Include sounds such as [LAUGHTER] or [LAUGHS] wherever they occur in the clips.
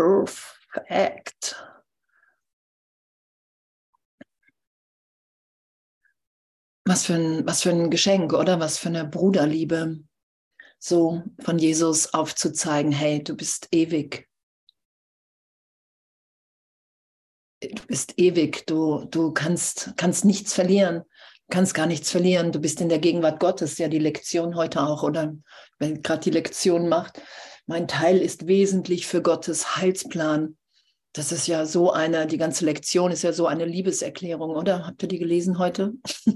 Perfekt. Was für, ein, was für ein Geschenk, oder? Was für eine Bruderliebe, so von Jesus aufzuzeigen, hey, du bist ewig. Du bist ewig, du, du kannst, kannst nichts verlieren, kannst gar nichts verlieren. Du bist in der Gegenwart Gottes, ja die Lektion heute auch, oder wenn gerade die Lektion macht, mein Teil ist wesentlich für Gottes Heilsplan. Das ist ja so eine, die ganze Lektion ist ja so eine Liebeserklärung, oder? Habt ihr die gelesen heute? [LAUGHS]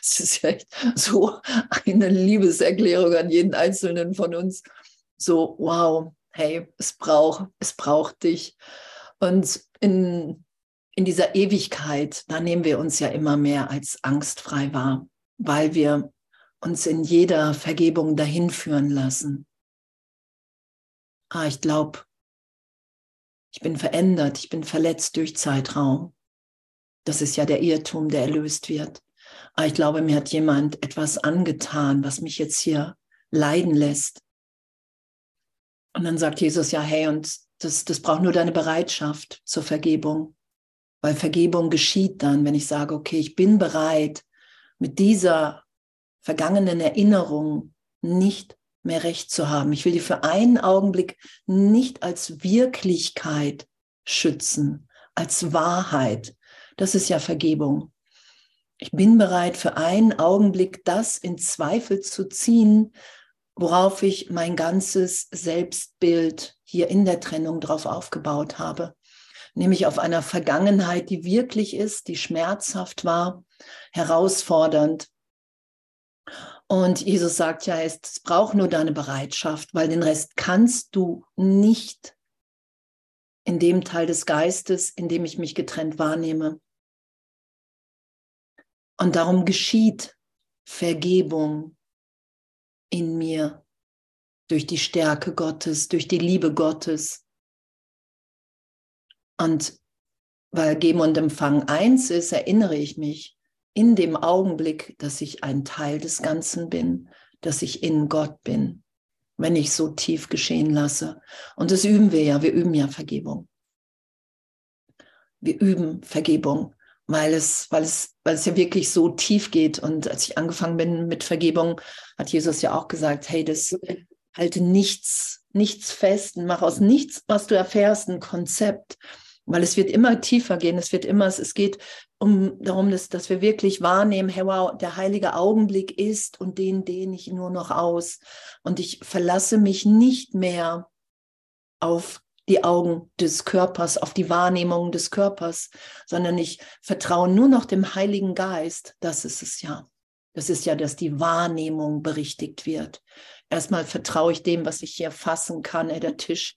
Es ist ja echt so eine Liebeserklärung an jeden Einzelnen von uns. So, wow, hey, es braucht, es braucht dich. Und in, in dieser Ewigkeit, da nehmen wir uns ja immer mehr als angstfrei wahr, weil wir uns in jeder Vergebung dahin führen lassen. Ah, ich glaube, ich bin verändert, ich bin verletzt durch Zeitraum. Das ist ja der Irrtum, der erlöst wird. Aber ich glaube, mir hat jemand etwas angetan, was mich jetzt hier leiden lässt. Und dann sagt Jesus, ja, hey, und das, das braucht nur deine Bereitschaft zur Vergebung. Weil Vergebung geschieht dann, wenn ich sage, okay, ich bin bereit, mit dieser vergangenen Erinnerung nicht mehr recht zu haben. Ich will die für einen Augenblick nicht als Wirklichkeit schützen, als Wahrheit. Das ist ja Vergebung. Ich bin bereit, für einen Augenblick das in Zweifel zu ziehen, worauf ich mein ganzes Selbstbild hier in der Trennung drauf aufgebaut habe. Nämlich auf einer Vergangenheit, die wirklich ist, die schmerzhaft war, herausfordernd. Und Jesus sagt ja, es braucht nur deine Bereitschaft, weil den Rest kannst du nicht in dem Teil des Geistes, in dem ich mich getrennt wahrnehme. Und darum geschieht Vergebung in mir durch die Stärke Gottes, durch die Liebe Gottes. Und weil Geben und Empfang eins ist, erinnere ich mich in dem Augenblick, dass ich ein Teil des Ganzen bin, dass ich in Gott bin, wenn ich so tief geschehen lasse. Und das üben wir ja, wir üben ja Vergebung. Wir üben Vergebung weil es, weil es, weil es ja wirklich so tief geht. Und als ich angefangen bin mit Vergebung, hat Jesus ja auch gesagt, hey, das halte nichts, nichts fest und mach aus nichts, was du erfährst, ein Konzept. Weil es wird immer tiefer gehen, es wird immer, es geht um darum, dass, dass wir wirklich wahrnehmen, hey wow, der heilige Augenblick ist und den dehne ich nur noch aus. Und ich verlasse mich nicht mehr auf die Augen des Körpers, auf die Wahrnehmung des Körpers, sondern ich vertraue nur noch dem Heiligen Geist. Das ist es ja. Das ist ja, dass die Wahrnehmung berichtigt wird. Erstmal vertraue ich dem, was ich hier fassen kann. Der Tisch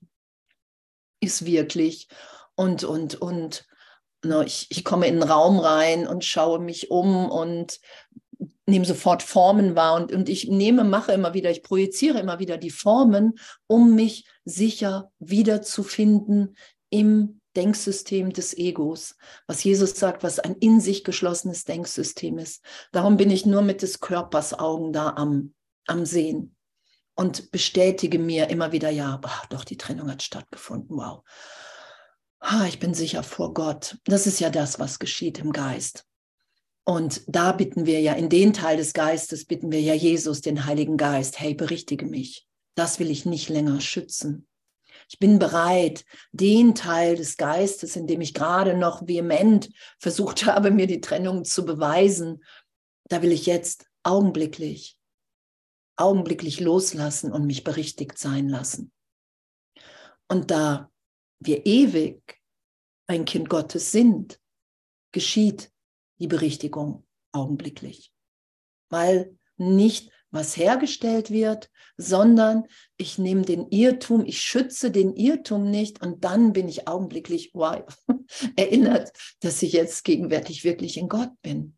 ist wirklich und, und, und. Ne, ich, ich komme in den Raum rein und schaue mich um und nehme sofort Formen wahr und, und ich nehme, mache immer wieder, ich projiziere immer wieder die Formen, um mich sicher wiederzufinden im Denksystem des Egos, was Jesus sagt, was ein in sich geschlossenes Denksystem ist. Darum bin ich nur mit des Körpers Augen da am, am Sehen und bestätige mir immer wieder, ja, ach, doch, die Trennung hat stattgefunden, wow. Ah, ich bin sicher vor Gott. Das ist ja das, was geschieht im Geist. Und da bitten wir ja, in den Teil des Geistes bitten wir ja Jesus, den Heiligen Geist, hey, berichtige mich. Das will ich nicht länger schützen. Ich bin bereit, den Teil des Geistes, in dem ich gerade noch vehement versucht habe, mir die Trennung zu beweisen, da will ich jetzt augenblicklich, augenblicklich loslassen und mich berichtigt sein lassen. Und da wir ewig ein Kind Gottes sind, geschieht die Berichtigung augenblicklich. Weil nicht was hergestellt wird, sondern ich nehme den Irrtum, ich schütze den Irrtum nicht und dann bin ich augenblicklich wow, [LAUGHS] erinnert, dass ich jetzt gegenwärtig wirklich in Gott bin.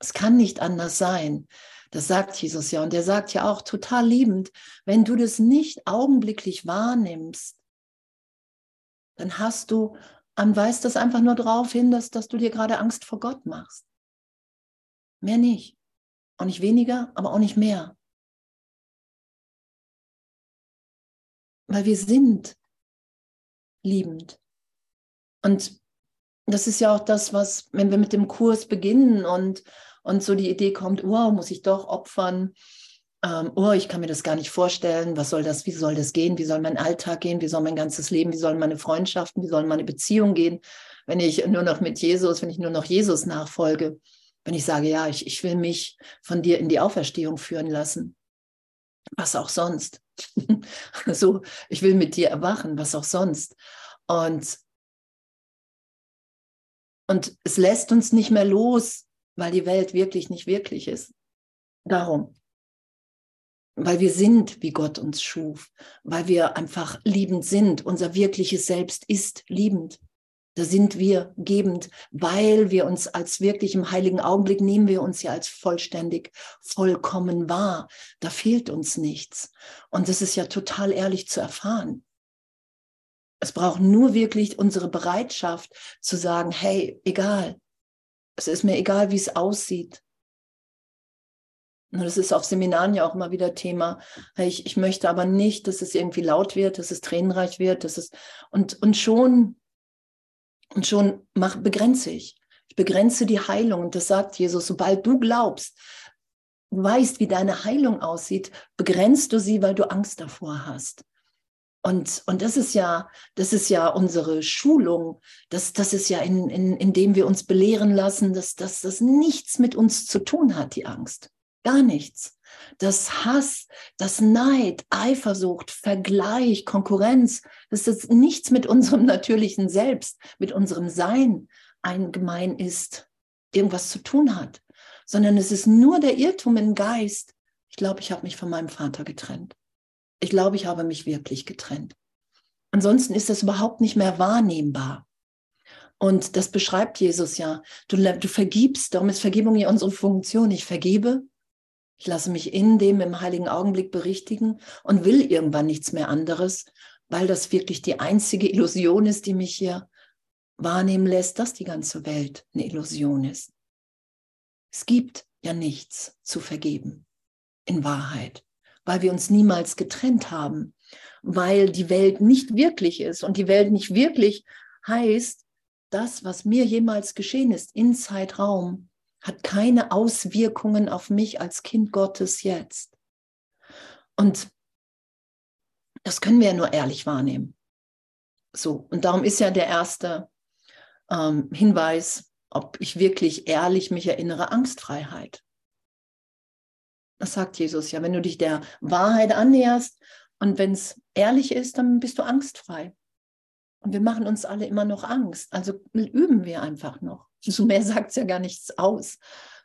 Es kann nicht anders sein. Das sagt Jesus ja. Und er sagt ja auch total liebend, wenn du das nicht augenblicklich wahrnimmst, dann hast du dann weist das einfach nur darauf hin, dass, dass du dir gerade Angst vor Gott machst. Mehr nicht. Auch nicht weniger, aber auch nicht mehr. Weil wir sind liebend. Und das ist ja auch das, was, wenn wir mit dem Kurs beginnen und, und so die Idee kommt, wow, muss ich doch opfern, ähm, oh, ich kann mir das gar nicht vorstellen, was soll das, wie soll das gehen, wie soll mein Alltag gehen, wie soll mein ganzes Leben, wie sollen meine Freundschaften, wie sollen meine Beziehungen gehen, wenn ich nur noch mit Jesus, wenn ich nur noch Jesus nachfolge, wenn ich sage, ja, ich, ich will mich von dir in die Auferstehung führen lassen, was auch sonst. [LAUGHS] so, ich will mit dir erwachen, was auch sonst. Und, und es lässt uns nicht mehr los, weil die Welt wirklich nicht wirklich ist. Darum weil wir sind, wie Gott uns schuf, weil wir einfach liebend sind. Unser wirkliches Selbst ist liebend. Da sind wir gebend, weil wir uns als wirklich im heiligen Augenblick nehmen wir uns ja als vollständig, vollkommen wahr. Da fehlt uns nichts. Und das ist ja total ehrlich zu erfahren. Es braucht nur wirklich unsere Bereitschaft zu sagen, hey, egal. Es ist mir egal, wie es aussieht. Das ist auf Seminaren ja auch immer wieder Thema. Ich, ich möchte aber nicht, dass es irgendwie laut wird, dass es tränenreich wird, dass es und, und schon, und schon mach, begrenze ich. Ich begrenze die Heilung. Und das sagt Jesus, sobald du glaubst, weißt, wie deine Heilung aussieht, begrenzt du sie, weil du Angst davor hast. Und, und das ist ja, das ist ja unsere Schulung. Das, das ist ja, in, in, indem wir uns belehren lassen, dass, dass das nichts mit uns zu tun hat, die Angst. Gar nichts. Das Hass, das Neid, Eifersucht, Vergleich, Konkurrenz, das nichts mit unserem [LAUGHS] natürlichen Selbst, mit unserem Sein eingemein ist, irgendwas zu tun hat, sondern es ist nur der Irrtum im Geist. Ich glaube, ich habe mich von meinem Vater getrennt. Ich glaube, ich habe mich wirklich getrennt. Ansonsten ist das überhaupt nicht mehr wahrnehmbar. Und das beschreibt Jesus ja. Du, du vergibst, darum ist Vergebung ja unsere Funktion. Ich vergebe, ich lasse mich in dem im heiligen Augenblick berichtigen und will irgendwann nichts mehr anderes, weil das wirklich die einzige Illusion ist, die mich hier wahrnehmen lässt, dass die ganze Welt eine Illusion ist. Es gibt ja nichts zu vergeben, in Wahrheit, weil wir uns niemals getrennt haben, weil die Welt nicht wirklich ist und die Welt nicht wirklich heißt, das, was mir jemals geschehen ist, in Zeitraum, hat keine Auswirkungen auf mich als Kind Gottes jetzt. Und das können wir ja nur ehrlich wahrnehmen. So, und darum ist ja der erste ähm, Hinweis, ob ich wirklich ehrlich mich erinnere, Angstfreiheit. Das sagt Jesus ja, wenn du dich der Wahrheit annäherst und wenn es ehrlich ist, dann bist du angstfrei. Und wir machen uns alle immer noch Angst. Also üben wir einfach noch. So [LAUGHS] mehr sagt es ja gar nichts aus.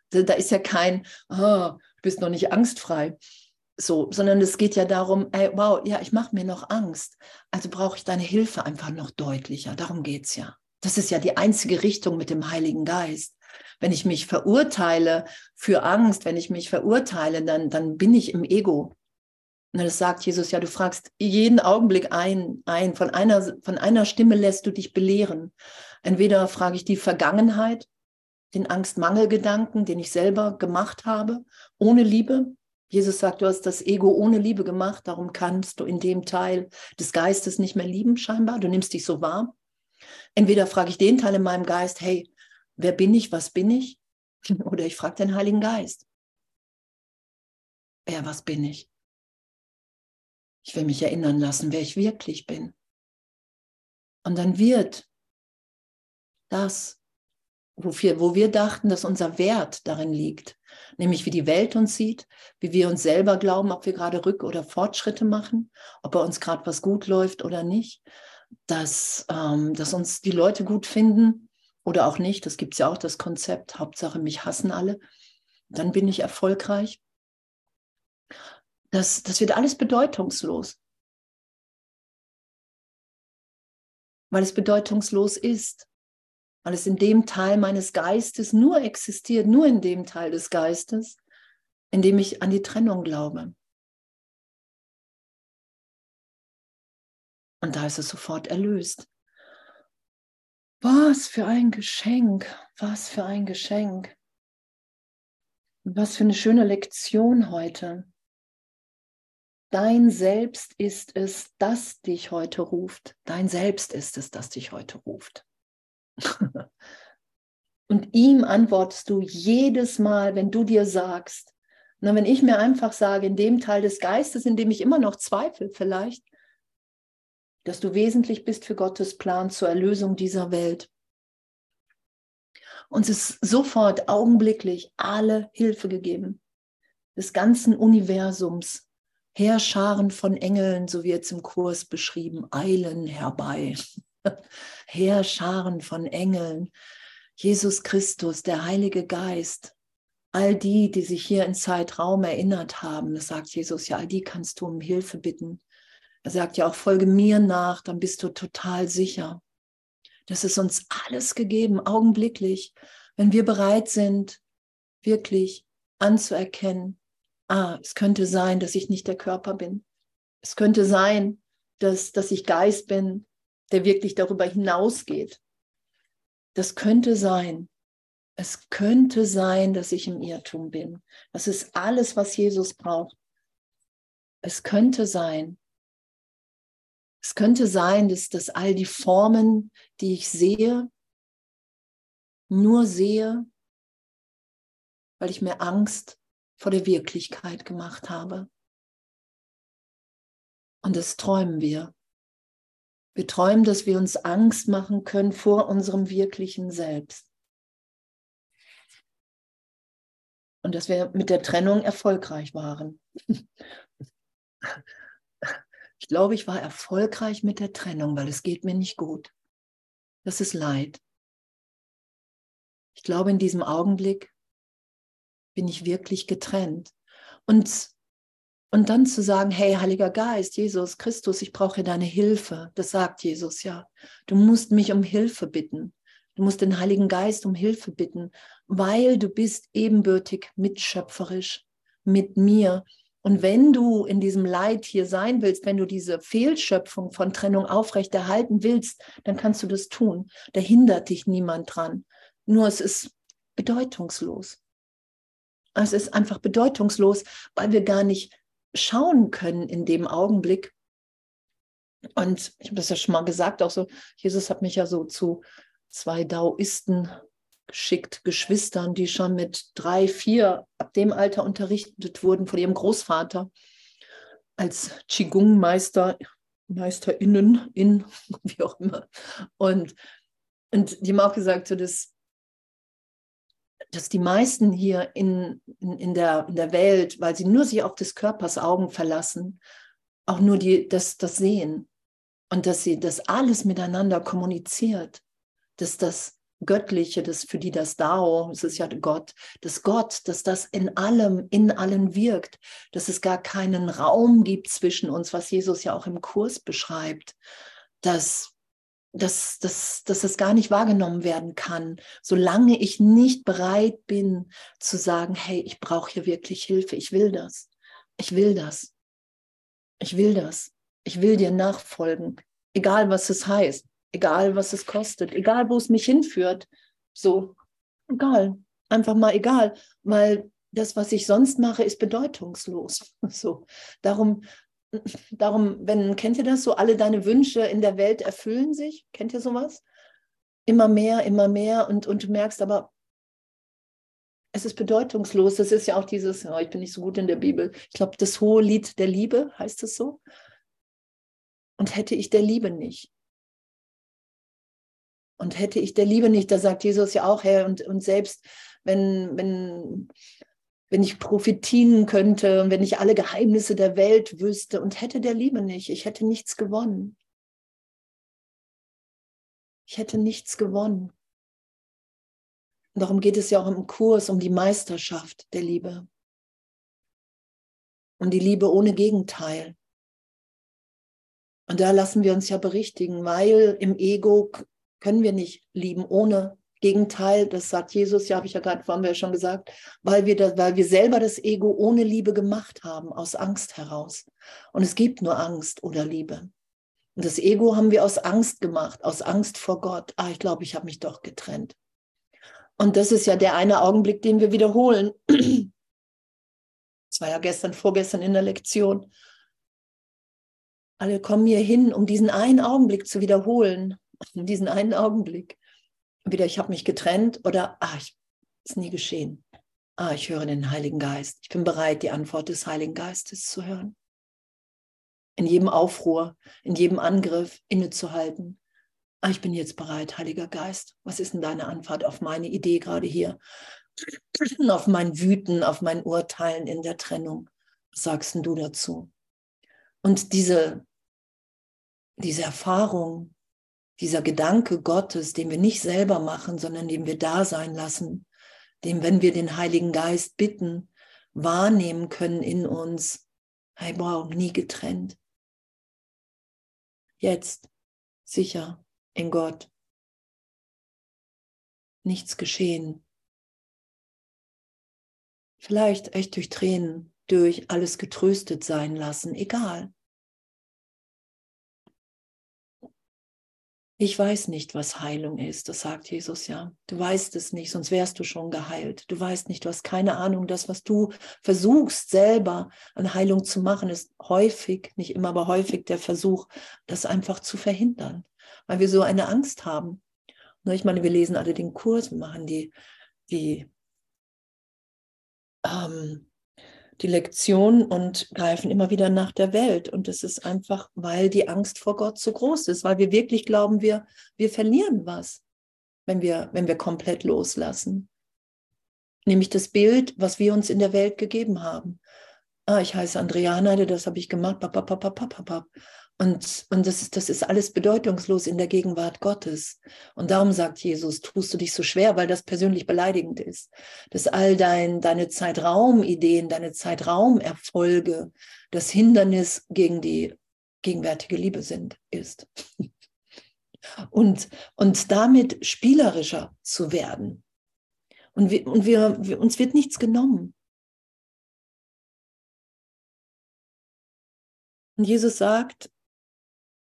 Da ist ja kein, oh, du bist noch nicht angstfrei. So, sondern es geht ja darum, ey, wow, ja, ich mache mir noch Angst. Also brauche ich deine Hilfe einfach noch deutlicher. Darum geht es ja. Das ist ja die einzige Richtung mit dem Heiligen Geist. Wenn ich mich verurteile für Angst, wenn ich mich verurteile, dann, dann bin ich im Ego. Und das sagt Jesus ja, du fragst jeden Augenblick ein, ein. Von einer, von einer Stimme lässt du dich belehren. Entweder frage ich die Vergangenheit, den Angst-Mangel-Gedanken, den ich selber gemacht habe, ohne Liebe. Jesus sagt, du hast das Ego ohne Liebe gemacht, darum kannst du in dem Teil des Geistes nicht mehr lieben, scheinbar. Du nimmst dich so wahr. Entweder frage ich den Teil in meinem Geist, hey, wer bin ich, was bin ich? [LAUGHS] Oder ich frage den Heiligen Geist. Ja, was bin ich? Ich will mich erinnern lassen, wer ich wirklich bin. Und dann wird das, wofür, wo wir dachten, dass unser Wert darin liegt, nämlich wie die Welt uns sieht, wie wir uns selber glauben, ob wir gerade Rück- oder Fortschritte machen, ob bei uns gerade was gut läuft oder nicht, dass, ähm, dass uns die Leute gut finden oder auch nicht. Das gibt es ja auch, das Konzept, Hauptsache mich hassen alle, dann bin ich erfolgreich. Das, das wird alles bedeutungslos. Weil es bedeutungslos ist. Weil es in dem Teil meines Geistes nur existiert, nur in dem Teil des Geistes, in dem ich an die Trennung glaube. Und da ist es sofort erlöst. Was für ein Geschenk, was für ein Geschenk. Was für eine schöne Lektion heute Dein Selbst ist es, das dich heute ruft. Dein Selbst ist es, das dich heute ruft. [LAUGHS] Und ihm antwortest du jedes Mal, wenn du dir sagst, na, wenn ich mir einfach sage, in dem Teil des Geistes, in dem ich immer noch zweifle vielleicht, dass du wesentlich bist für Gottes Plan zur Erlösung dieser Welt. Uns ist sofort augenblicklich alle Hilfe gegeben, des ganzen Universums, Heerscharen von Engeln, so wird es im Kurs beschrieben, eilen herbei. [LAUGHS] Heerscharen von Engeln, Jesus Christus, der Heilige Geist, all die, die sich hier in Zeitraum erinnert haben, das sagt Jesus ja, all die kannst du um Hilfe bitten. Er sagt ja auch, folge mir nach, dann bist du total sicher. Das ist uns alles gegeben, augenblicklich, wenn wir bereit sind, wirklich anzuerkennen, ah, es könnte sein, dass ich nicht der Körper bin. Es könnte sein, dass, dass ich Geist bin, der wirklich darüber hinausgeht. Das könnte sein. Es könnte sein, dass ich im Irrtum bin. Das ist alles, was Jesus braucht. Es könnte sein. Es könnte sein, dass, dass all die Formen, die ich sehe, nur sehe, weil ich mir Angst vor der Wirklichkeit gemacht habe. Und das träumen wir. Wir träumen, dass wir uns Angst machen können vor unserem wirklichen Selbst. Und dass wir mit der Trennung erfolgreich waren. [LAUGHS] Ich glaube, ich war erfolgreich mit der Trennung, weil es geht mir nicht gut. Das ist Leid. Ich glaube, in diesem Augenblick bin ich wirklich getrennt. Und, und dann zu sagen, hey, Heiliger Geist, Jesus Christus, ich brauche deine Hilfe. Das sagt Jesus ja. Du musst mich um Hilfe bitten. Du musst den Heiligen Geist um Hilfe bitten, weil du bist ebenbürtig mitschöpferisch mit mir. Und wenn du in diesem Leid hier sein willst, wenn du diese Fehlschöpfung von Trennung aufrechterhalten willst, dann kannst du das tun. Da hindert dich niemand dran. Nur es ist bedeutungslos. Es ist einfach bedeutungslos, weil wir gar nicht schauen können in dem Augenblick. Und ich habe das ja schon mal gesagt, auch so, Jesus hat mich ja so zu zwei Daoisten geschickt, Geschwistern, die schon mit drei, vier ab dem Alter unterrichtet wurden von ihrem Großvater als Qigong-Meister, MeisterInnen, in, [LAUGHS] wie auch immer. Und, und die haben auch gesagt, so das, dass die meisten hier in, in, in, der, in der Welt, weil sie nur sich auf des Körpers Augen verlassen, auch nur die, das, das sehen. Und dass sie das alles miteinander kommuniziert, dass das Göttliche, das für die das Dao, es ist ja Gott, das Gott, dass das in allem, in allen wirkt, dass es gar keinen Raum gibt zwischen uns, was Jesus ja auch im Kurs beschreibt, dass dass, dass, dass das gar nicht wahrgenommen werden kann, solange ich nicht bereit bin zu sagen, hey, ich brauche hier wirklich Hilfe, ich will das, ich will das, ich will das, ich will dir nachfolgen, egal was es heißt, egal was es kostet, egal wo es mich hinführt, so, egal, einfach mal egal, weil das, was ich sonst mache, ist bedeutungslos. [LAUGHS] So, darum darum, wenn, kennt ihr das so, alle deine Wünsche in der Welt erfüllen sich? Kennt ihr sowas? Immer mehr, immer mehr und, und du merkst aber, es ist bedeutungslos. Das ist ja auch dieses, oh, ich bin nicht so gut in der Bibel. Ich glaube, das hohe Lied der Liebe heißt es so. Und hätte ich der Liebe nicht. Und hätte ich der Liebe nicht, da sagt Jesus ja auch, Herr, und, und selbst wenn, wenn wenn ich profitieren könnte und wenn ich alle Geheimnisse der Welt wüsste und hätte der Liebe nicht, ich hätte nichts gewonnen. Ich hätte nichts gewonnen. Und darum geht es ja auch im Kurs um die Meisterschaft der Liebe. Um die Liebe ohne Gegenteil. Und da lassen wir uns ja berichtigen, weil im Ego können wir nicht lieben ohne Gegenteil, das sagt Jesus, ja, habe ich ja gerade, wir ja schon gesagt, weil wir, das, weil wir selber das Ego ohne Liebe gemacht haben, aus Angst heraus. Und es gibt nur Angst oder Liebe. Und das Ego haben wir aus Angst gemacht, aus Angst vor Gott. Ah, ich glaube, ich habe mich doch getrennt. Und das ist ja der eine Augenblick, den wir wiederholen. Das war ja gestern, vorgestern in der Lektion. Alle kommen hier hin, um diesen einen Augenblick zu wiederholen. Um diesen einen Augenblick. Wieder, ich habe mich getrennt oder, ah, ich, ist nie geschehen. Ah, ich höre den Heiligen Geist. Ich bin bereit, die Antwort des Heiligen Geistes zu hören. In jedem Aufruhr, in jedem Angriff innezuhalten. Ah, ich bin jetzt bereit, Heiliger Geist. Was ist denn deine Antwort auf meine Idee gerade hier? [CLEARS THROAT] Auf mein Wüten, auf mein Urteilen in der Trennung. Was sagst du dazu? Und diese, diese Erfahrung, dieser Gedanke Gottes, den wir nicht selber machen, sondern den wir da sein lassen, den, wenn wir den Heiligen Geist bitten, wahrnehmen können in uns, hey, wow, nie getrennt. Jetzt, sicher, in Gott. Nichts geschehen. Vielleicht echt durch Tränen, durch alles getröstet sein lassen, egal. Ich weiß nicht, was Heilung ist, das sagt Jesus ja. Du weißt es nicht, sonst wärst du schon geheilt. Du weißt nicht, du hast keine Ahnung. Das, was du versuchst selber an Heilung zu machen, ist häufig, nicht immer, aber häufig der Versuch, das einfach zu verhindern, weil wir so eine Angst haben. Ich meine, wir lesen alle den Kurs, wir machen die, die ähm, die Lektion und greifen immer wieder nach der Welt. Und das ist einfach, weil die Angst vor Gott so groß ist, weil wir wirklich glauben, wir, wir verlieren was, wenn wir, wenn wir komplett loslassen. Nämlich das Bild, was wir uns in der Welt gegeben haben. Ah, ich heiße Andreana, das habe ich gemacht. Und, und das, ist, das ist alles bedeutungslos in der Gegenwart Gottes. Und darum sagt Jesus, tust du dich so schwer, weil das persönlich beleidigend ist. Dass all dein, deine Zeitraumideen, deine Zeitraumerfolge das Hindernis gegen die gegenwärtige Liebe sind, ist. [LAUGHS] Und, und damit spielerischer zu werden. Und, wir, und wir, wir, uns wird nichts genommen. Und Jesus sagt,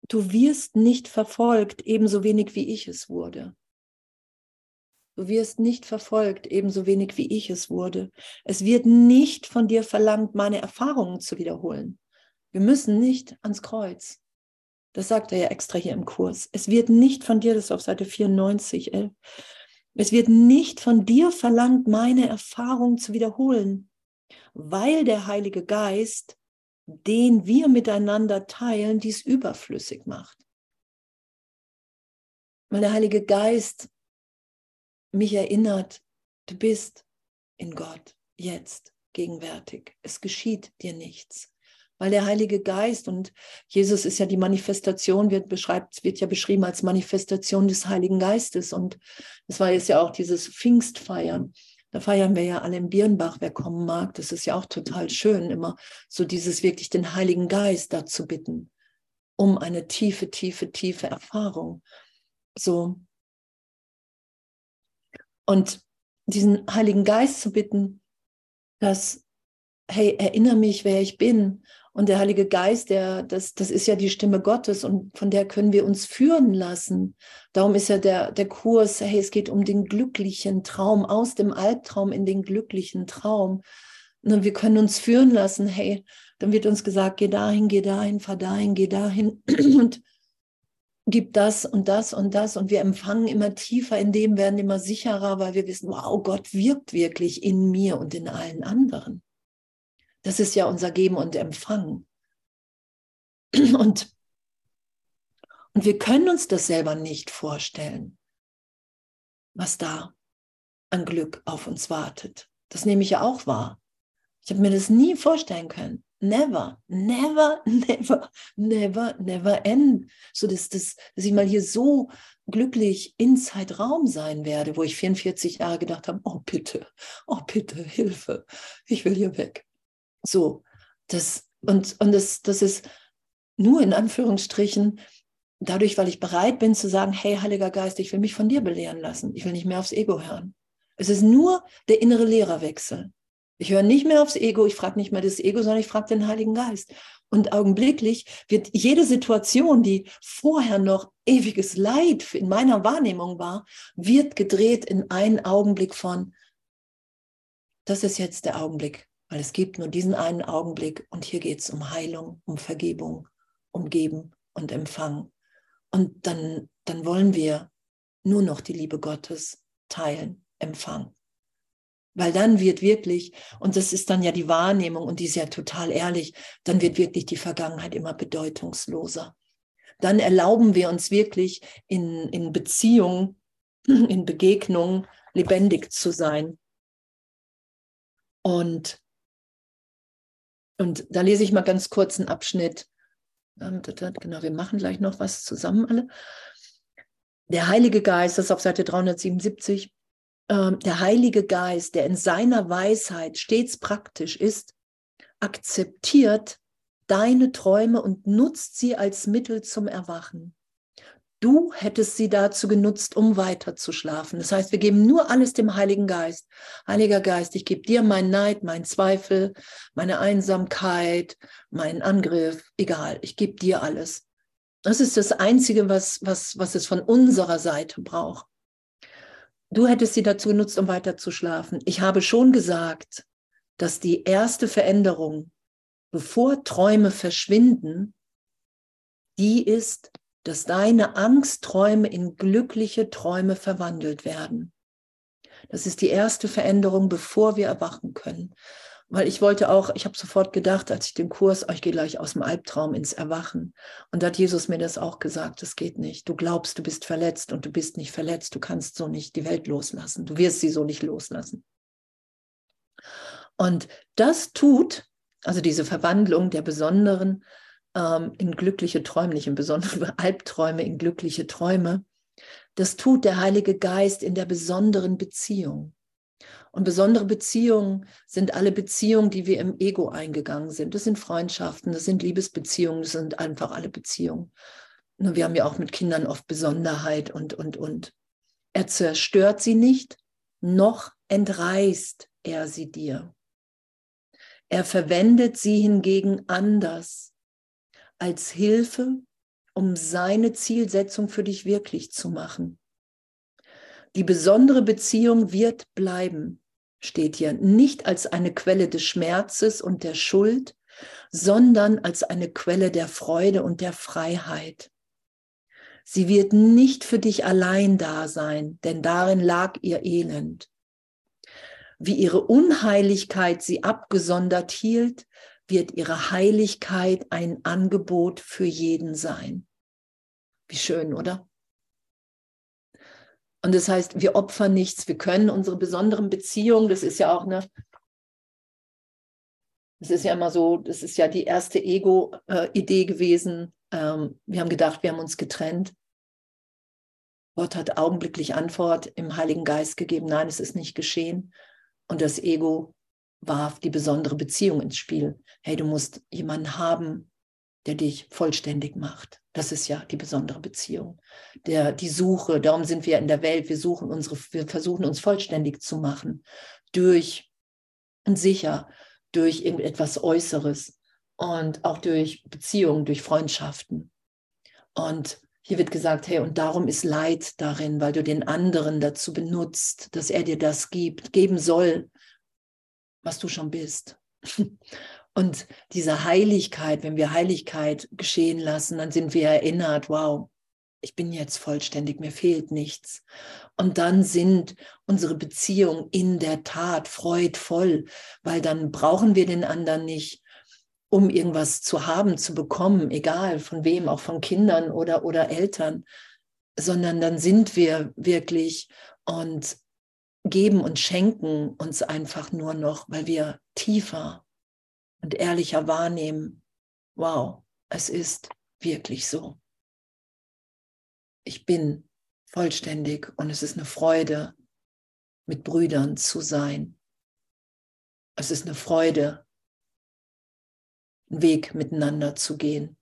Du wirst nicht verfolgt, ebenso wenig wie ich es wurde. Du wirst nicht verfolgt, ebenso wenig wie ich es wurde. Es wird nicht von dir verlangt, meine Erfahrungen zu wiederholen. Wir müssen nicht ans Kreuz. Das sagt er ja extra hier im Kurs. Es wird nicht von dir, das ist auf Seite 94, 11. Es wird nicht von dir verlangt, meine Erfahrungen zu wiederholen, weil der Heilige Geist den wir miteinander teilen, dies überflüssig macht. Weil der Heilige Geist mich erinnert, du bist in Gott jetzt gegenwärtig. Es geschieht dir nichts. Weil der Heilige Geist und Jesus ist ja die Manifestation, wird, beschreibt, wird ja beschrieben als Manifestation des Heiligen Geistes. Und das war jetzt ja auch dieses Pfingstfeiern. Da feiern wir ja alle im Birnbach, wer kommen mag. Das ist ja auch total schön, immer so dieses wirklich den Heiligen Geist dazu bitten, um eine tiefe, tiefe, tiefe Erfahrung. So. Und diesen Heiligen Geist zu bitten, dass, hey, erinnere mich, wer ich bin und der Heilige Geist, der, das, das ist ja die Stimme Gottes und von der können wir uns führen lassen. Darum ist ja der, der Kurs, hey, es geht um den glücklichen Traum, aus dem Albtraum in den glücklichen Traum. Und wir können uns führen lassen, hey, dann wird uns gesagt, geh dahin, geh dahin, fahr dahin, geh dahin [CLEARS THROAT] und gib das und das und das. Und wir empfangen immer tiefer in dem, werden immer sicherer, weil wir wissen, wow, Gott wirkt wirklich in mir und in allen anderen. Das ist ja unser Geben und Empfangen. [CLEARS THROAT] Und, und wir können uns das selber nicht vorstellen, was da an Glück auf uns wartet. Das nehme ich ja auch wahr. Ich habe mir das nie vorstellen können. Never, never, [LAUGHS] never, never, never end. So dass, dass, dass ich mal hier so glücklich in Zeitraum sein werde, wo ich 44 Jahre gedacht habe, oh bitte, oh bitte, Hilfe, ich will hier weg. So, das, und, und das, das ist nur in Anführungsstrichen dadurch, weil ich bereit bin zu sagen, hey, Heiliger Geist, ich will mich von dir belehren lassen. Ich will nicht mehr aufs Ego hören. Es ist nur der innere Lehrerwechsel. Ich höre nicht mehr aufs Ego, ich frage nicht mehr das Ego, sondern ich frage den Heiligen Geist. Und augenblicklich wird jede Situation, die vorher noch ewiges Leid in meiner Wahrnehmung war, wird gedreht in einen Augenblick von, das ist jetzt der Augenblick, weil es gibt nur diesen einen Augenblick und hier geht es um Heilung, um Vergebung, umgeben und empfangen. Und dann, dann wollen wir nur noch die Liebe Gottes teilen, empfangen. Weil dann wird wirklich, und das ist dann ja die Wahrnehmung, und die ist ja total ehrlich, dann wird wirklich die Vergangenheit immer bedeutungsloser. Dann erlauben wir uns wirklich in, in Beziehungen, in Begegnungen lebendig zu sein. Und, und da lese ich mal ganz kurz einen Abschnitt. Ähm, genau, wir machen gleich noch was zusammen alle. Der Heilige Geist, das ist auf Seite 377, ähm, der Heilige Geist, der in seiner Weisheit stets praktisch ist, akzeptiert deine Träume und nutzt sie als Mittel zum Erwachen. Du hättest sie dazu genutzt, um weiter zu schlafen. Das heißt, wir geben nur alles dem Heiligen Geist. Heiliger Geist, ich gebe dir meinen Neid, meinen Zweifel, meine Einsamkeit, meinen Angriff, egal, ich gebe dir alles. Das ist das Einzige, was, was, was es von unserer Seite braucht. Du hättest sie dazu genutzt, um weiter zu schlafen. Ich habe schon gesagt, dass die erste Veränderung, bevor Träume verschwinden, die ist, dass deine Angstträume in glückliche Träume verwandelt werden. Das ist die erste Veränderung, bevor wir erwachen können. Weil ich wollte auch, ich habe sofort gedacht, als ich den Kurs, oh, ich gehe gleich aus dem Albtraum ins Erwachen. Und da hat Jesus mir das auch gesagt, das geht nicht. Du glaubst, du bist verletzt und du bist nicht verletzt. Du kannst so nicht die Welt loslassen. Du wirst sie so nicht loslassen. Und das tut, also diese Verwandlung der besonderen ähm, in glückliche Träume, nicht in besondere [LAUGHS] Albträume, in glückliche Träume. Das tut der Heilige Geist in der besonderen Beziehung. Und besondere Beziehungen sind alle Beziehungen, die wir im Ego eingegangen sind. Das sind Freundschaften, das sind Liebesbeziehungen, das sind einfach alle Beziehungen. Wir haben ja auch mit Kindern oft Besonderheit und, und, und. Er zerstört sie nicht, noch entreißt er sie dir. Er verwendet sie hingegen anders als Hilfe, um seine Zielsetzung für dich wirklich zu machen. Die besondere Beziehung wird bleiben, steht hier, nicht als eine Quelle des Schmerzes und der Schuld, sondern als eine Quelle der Freude und der Freiheit. Sie wird nicht für dich allein da sein, denn darin lag ihr Elend. Wie ihre Unheiligkeit sie abgesondert hielt, wird ihre Heiligkeit ein Angebot für jeden sein. Wie schön, oder? Und das heißt, wir opfern nichts, wir können unsere besonderen Beziehungen, das ist ja auch eine, das ist ja immer so, das ist ja die erste Ego-Idee gewesen. Ähm, wir haben gedacht, wir haben uns getrennt. Gott hat augenblicklich Antwort im Heiligen Geist gegeben, nein, es ist nicht geschehen. Und das Ego warf die besondere Beziehung ins Spiel. Hey, du musst jemanden haben, der dich vollständig macht. Das ist ja die besondere Beziehung. Der, die Suche, darum sind wir in der Welt, wir suchen unsere, wir versuchen uns vollständig zu machen durch und sicher durch irgendetwas Äußeres und auch durch Beziehungen, durch Freundschaften. Und hier wird gesagt, hey, und darum ist Leid darin, weil du den anderen dazu benutzt, dass er dir das gibt, geben soll, was du schon bist. [LAUGHS] Und diese Heiligkeit, wenn wir Heiligkeit geschehen lassen, dann sind wir erinnert, wow, ich bin jetzt vollständig, mir fehlt nichts. Und dann sind unsere Beziehungen in der Tat freudvoll, weil dann brauchen wir den anderen nicht, um irgendwas zu haben, zu bekommen, egal von wem, auch von Kindern oder, oder Eltern, sondern dann sind wir wirklich und geben und schenken uns einfach nur noch, weil wir tiefer und ehrlicher wahrnehmen, wow, es ist wirklich so. Ich bin vollständig und es ist eine Freude, mit Brüdern zu sein. Es ist eine Freude, einen Weg miteinander zu gehen.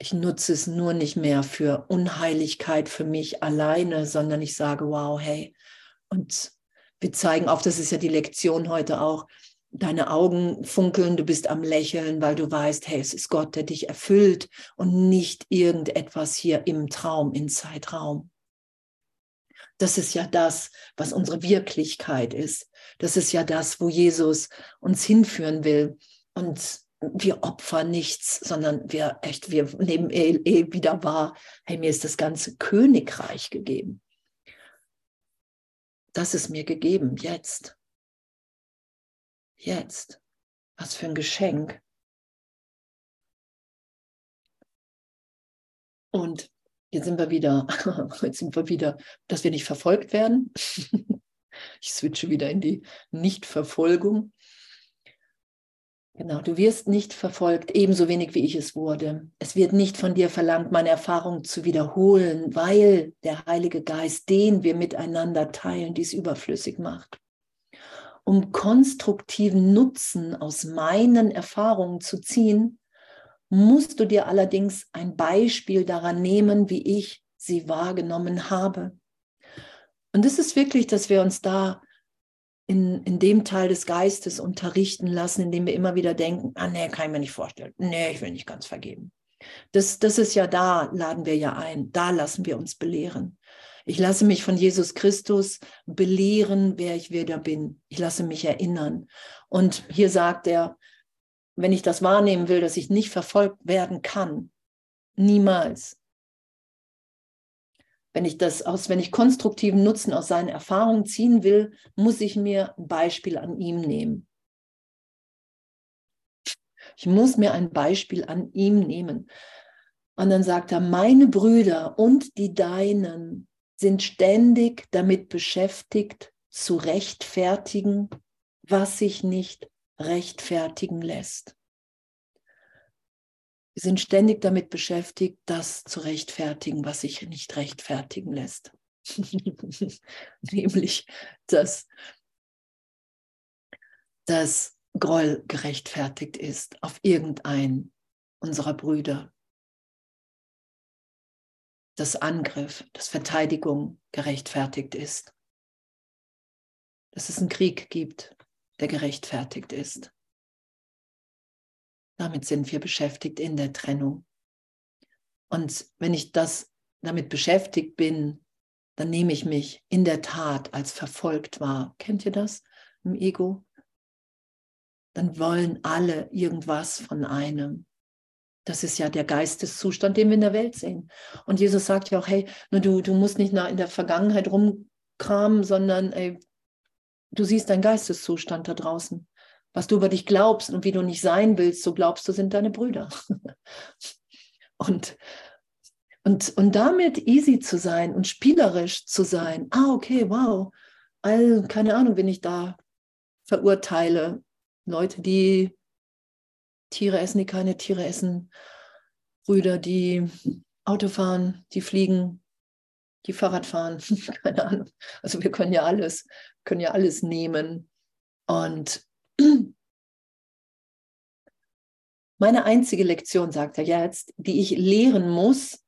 Ich nutze es nur nicht mehr für Unheiligkeit für mich alleine, sondern ich sage, wow, hey, und wir zeigen auf, das ist ja die Lektion heute auch, deine Augen funkeln, du bist am Lächeln, weil du weißt, hey, es ist Gott, der dich erfüllt und nicht irgendetwas hier im Traum, im Zeitraum. Das ist ja das, was unsere Wirklichkeit ist. Das ist ja das, wo Jesus uns hinführen will. Und wir opfern nichts, sondern wir echt, wir nehmen eh, eh wieder wahr, hey, mir ist das ganze Königreich gegeben. Das ist mir gegeben, jetzt. Jetzt. Was für ein Geschenk. Und jetzt sind wir wieder, [LAUGHS] jetzt sind wir wieder, dass wir nicht verfolgt werden. [LAUGHS] Ich switche wieder in die Nichtverfolgung. Genau, du wirst nicht verfolgt, ebenso wenig wie ich es wurde. Es wird nicht von dir verlangt, meine Erfahrung zu wiederholen, weil der Heilige Geist, den wir miteinander teilen, dies überflüssig macht. Um konstruktiven Nutzen aus meinen Erfahrungen zu ziehen, musst du dir allerdings ein Beispiel daran nehmen, wie ich sie wahrgenommen habe. Und es ist wirklich, dass wir uns da in, in dem Teil des Geistes unterrichten lassen, in dem wir immer wieder denken, ah nee, kann ich mir nicht vorstellen, nee, ich will nicht ganz vergeben. Das, das ist ja da, laden wir ja ein, da lassen wir uns belehren. Ich lasse mich von Jesus Christus belehren, wer ich wieder bin. Ich lasse mich erinnern. Und hier sagt er, wenn ich das wahrnehmen will, dass ich nicht verfolgt werden kann, niemals, wenn ich das aus, wenn ich konstruktiven Nutzen aus seinen Erfahrungen ziehen will, muss ich mir ein Beispiel an ihm nehmen. Ich muss mir ein Beispiel an ihm nehmen. Und dann sagt er, meine Brüder und die deinen sind ständig damit beschäftigt, zu rechtfertigen, was sich nicht rechtfertigen lässt. Wir sind ständig damit beschäftigt, das zu rechtfertigen, was sich nicht rechtfertigen lässt. [LAUGHS] Nämlich, dass das Groll gerechtfertigt ist auf irgendein unserer Brüder. Dass Angriff, dass Verteidigung gerechtfertigt ist. Dass es einen Krieg gibt, der gerechtfertigt ist. Damit sind wir beschäftigt in der Trennung. Und wenn ich das damit beschäftigt bin, dann nehme ich mich in der Tat als verfolgt wahr. Kennt ihr das im Ego? Dann wollen alle irgendwas von einem. Das ist ja der Geisteszustand, den wir in der Welt sehen. Und Jesus sagt ja auch, hey, du, du musst nicht in der Vergangenheit rumkramen, sondern ey, du siehst deinen Geisteszustand da draußen was du über dich glaubst und wie du nicht sein willst, so glaubst du, sind deine Brüder. [LAUGHS] und, und, und damit easy zu sein und spielerisch zu sein. Ah, okay, wow. All, keine Ahnung, wenn ich da verurteile. Leute, die Tiere essen, die keine Tiere essen. Brüder, die Auto fahren, die fliegen, die Fahrrad fahren. [LAUGHS] keine Ahnung. Also wir können ja alles, können ja alles nehmen. Und meine einzige Lektion, sagt er jetzt, die ich lehren muss,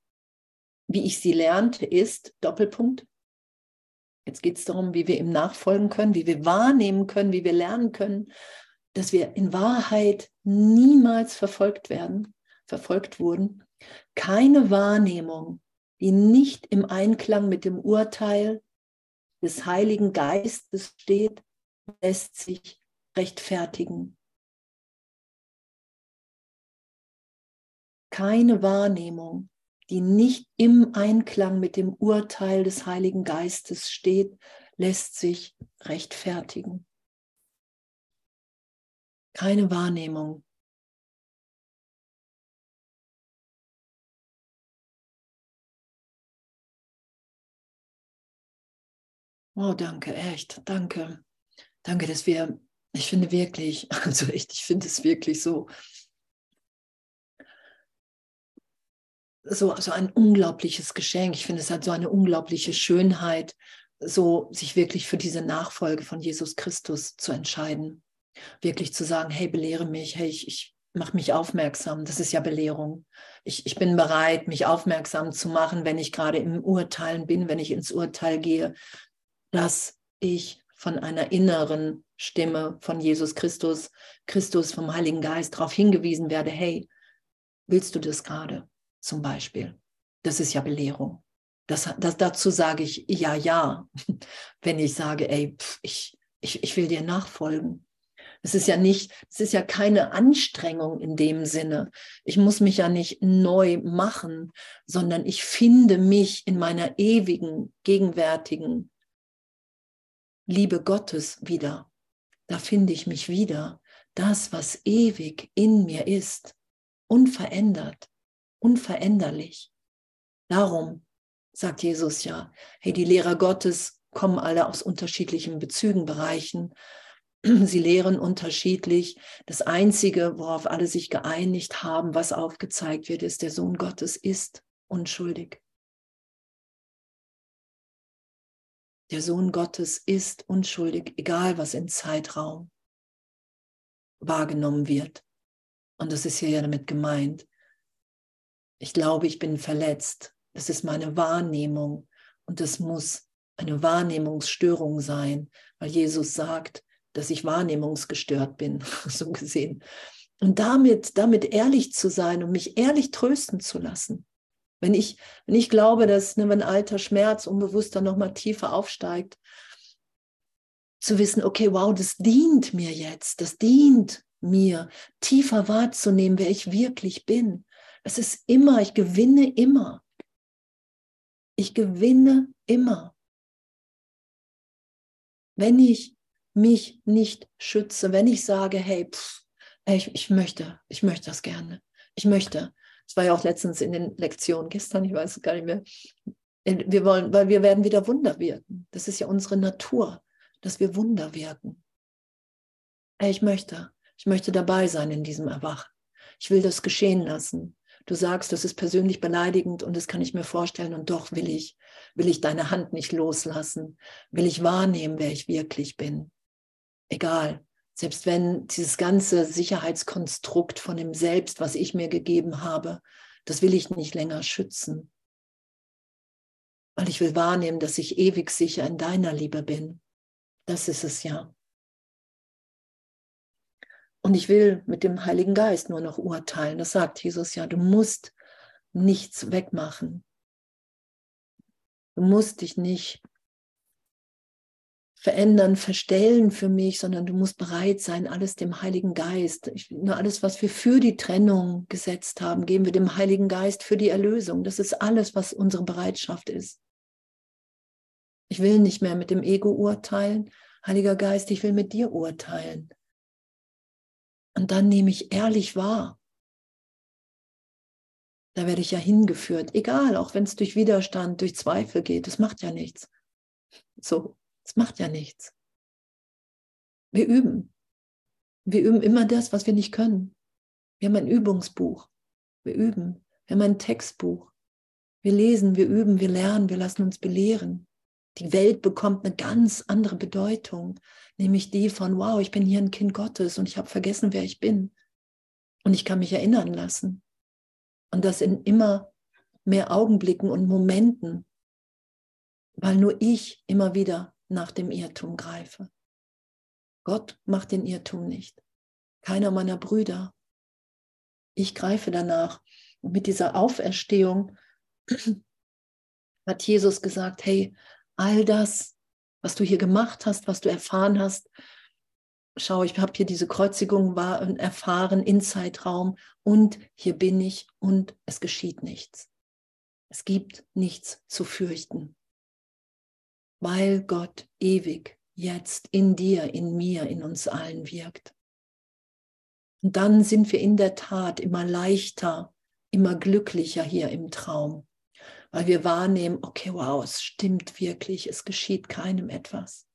wie ich sie lernte, ist Doppelpunkt. Jetzt geht es darum, wie wir ihm nachfolgen können, wie wir wahrnehmen können, wie wir lernen können, dass wir in Wahrheit niemals verfolgt werden, verfolgt wurden. Keine Wahrnehmung, die nicht im Einklang mit dem Urteil des Heiligen Geistes steht, lässt sich rechtfertigen. Keine Wahrnehmung, die nicht im Einklang mit dem Urteil des Heiligen Geistes steht, lässt sich rechtfertigen. Keine Wahrnehmung. Oh, danke, echt, danke. Danke, dass wir ich finde wirklich, [LAUGHS] also echt, ich finde es wirklich so, so, so ein unglaubliches Geschenk. Ich finde, es hat so eine unglaubliche Schönheit, so sich wirklich für diese Nachfolge von Jesus Christus zu entscheiden. Wirklich zu sagen, hey, belehre mich, hey, ich, ich mache mich aufmerksam. Das ist ja Belehrung. Ich, ich bin bereit, mich aufmerksam zu machen, wenn ich gerade im Urteilen bin, wenn ich ins Urteil gehe, dass ich von einer inneren Stimme von Jesus Christus, Christus vom Heiligen Geist darauf hingewiesen werde, hey, willst du das gerade zum Beispiel? Das ist ja Belehrung. Das, das, dazu sage ich ja, ja, [LAUGHS] wenn ich sage, ey, pf, ich, ich, ich will dir nachfolgen. Es ist ja nicht, es ist ja keine Anstrengung in dem Sinne. Ich muss mich ja nicht neu machen, sondern ich finde mich in meiner ewigen, gegenwärtigen Liebe Gottes wieder. Da finde ich mich wieder. Das, was ewig in mir ist, unverändert, unveränderlich. Darum sagt Jesus ja, hey, die Lehrer Gottes kommen alle aus unterschiedlichen Bezügen, Bereichen. [CLEARS THROAT] Sie lehren unterschiedlich. Das Einzige, worauf alle sich geeinigt haben, was aufgezeigt wird, ist, der Sohn Gottes ist unschuldig. Der Sohn Gottes ist unschuldig, egal was im Zeitraum wahrgenommen wird. Und das ist hier ja damit gemeint. Ich glaube, ich bin verletzt. Das ist meine Wahrnehmung. Und das muss eine Wahrnehmungsstörung sein, weil Jesus sagt, dass ich wahrnehmungsgestört bin, [LAUGHS] so gesehen. Und damit, damit ehrlich zu sein und mich ehrlich trösten zu lassen. Wenn ich, wenn ich glaube, dass ne, wenn alter Schmerz unbewusster nochmal tiefer aufsteigt, zu wissen, okay, wow, das dient mir jetzt, das dient mir, tiefer wahrzunehmen, wer ich wirklich bin. Es ist immer, ich gewinne immer. Ich gewinne immer. Wenn ich mich nicht schütze, wenn ich sage, hey, pff, ich, ich möchte, ich möchte das gerne. Ich möchte. Das war ja auch letztens in den Lektionen gestern, ich weiß es gar nicht mehr. Wir wollen, weil wir werden wieder Wunder wirken. Das ist ja unsere Natur, dass wir Wunder wirken. Ich möchte, ich möchte dabei sein in diesem Erwachen. Ich will das geschehen lassen. Du sagst, das ist persönlich beleidigend und das kann ich mir vorstellen und doch will ich, will ich deine Hand nicht loslassen, will ich wahrnehmen, wer ich wirklich bin egal. Selbst wenn dieses ganze Sicherheitskonstrukt von dem Selbst, was ich mir gegeben habe, das will ich nicht länger schützen. Weil ich will wahrnehmen, dass ich ewig sicher in deiner Liebe bin. Das ist es ja. Und ich will mit dem Heiligen Geist nur noch urteilen. Das sagt Jesus ja. Du musst nichts wegmachen. Du musst dich nicht verändern, verstellen für mich, sondern du musst bereit sein, alles dem Heiligen Geist, ich, nur alles, was wir für die Trennung gesetzt haben, geben wir dem Heiligen Geist für die Erlösung. Das ist alles, was unsere Bereitschaft ist. Ich will nicht mehr mit dem Ego urteilen. Heiliger Geist, ich will mit dir urteilen. Und dann nehme ich ehrlich wahr. Da werde ich ja hingeführt, egal, auch wenn es durch Widerstand, durch Zweifel geht, das macht ja nichts. So, es macht ja nichts. Wir üben. Wir üben immer das, was wir nicht können. Wir haben ein Übungsbuch. Wir üben. Wir haben ein Textbuch. Wir lesen, wir üben, wir lernen, wir lassen uns belehren. Die Welt bekommt eine ganz andere Bedeutung, nämlich die von, wow, ich bin hier ein Kind Gottes und ich habe vergessen, wer ich bin. Und ich kann mich erinnern lassen. Und das in immer mehr Augenblicken und Momenten, weil nur ich immer wieder nach dem Irrtum greife. Gott macht den Irrtum nicht. Keiner meiner Brüder. Ich greife danach. Und mit dieser Auferstehung hat Jesus gesagt, hey, all das, was du hier gemacht hast, was du erfahren hast, schau, ich habe hier diese Kreuzigung war, erfahren in Zeitraum und hier bin ich und es geschieht nichts. Es gibt nichts zu fürchten weil Gott ewig jetzt in dir, in mir, in uns allen wirkt. Und dann sind wir in der Tat immer leichter, immer glücklicher hier im Traum, weil wir wahrnehmen, okay, wow, es stimmt wirklich, es geschieht keinem etwas.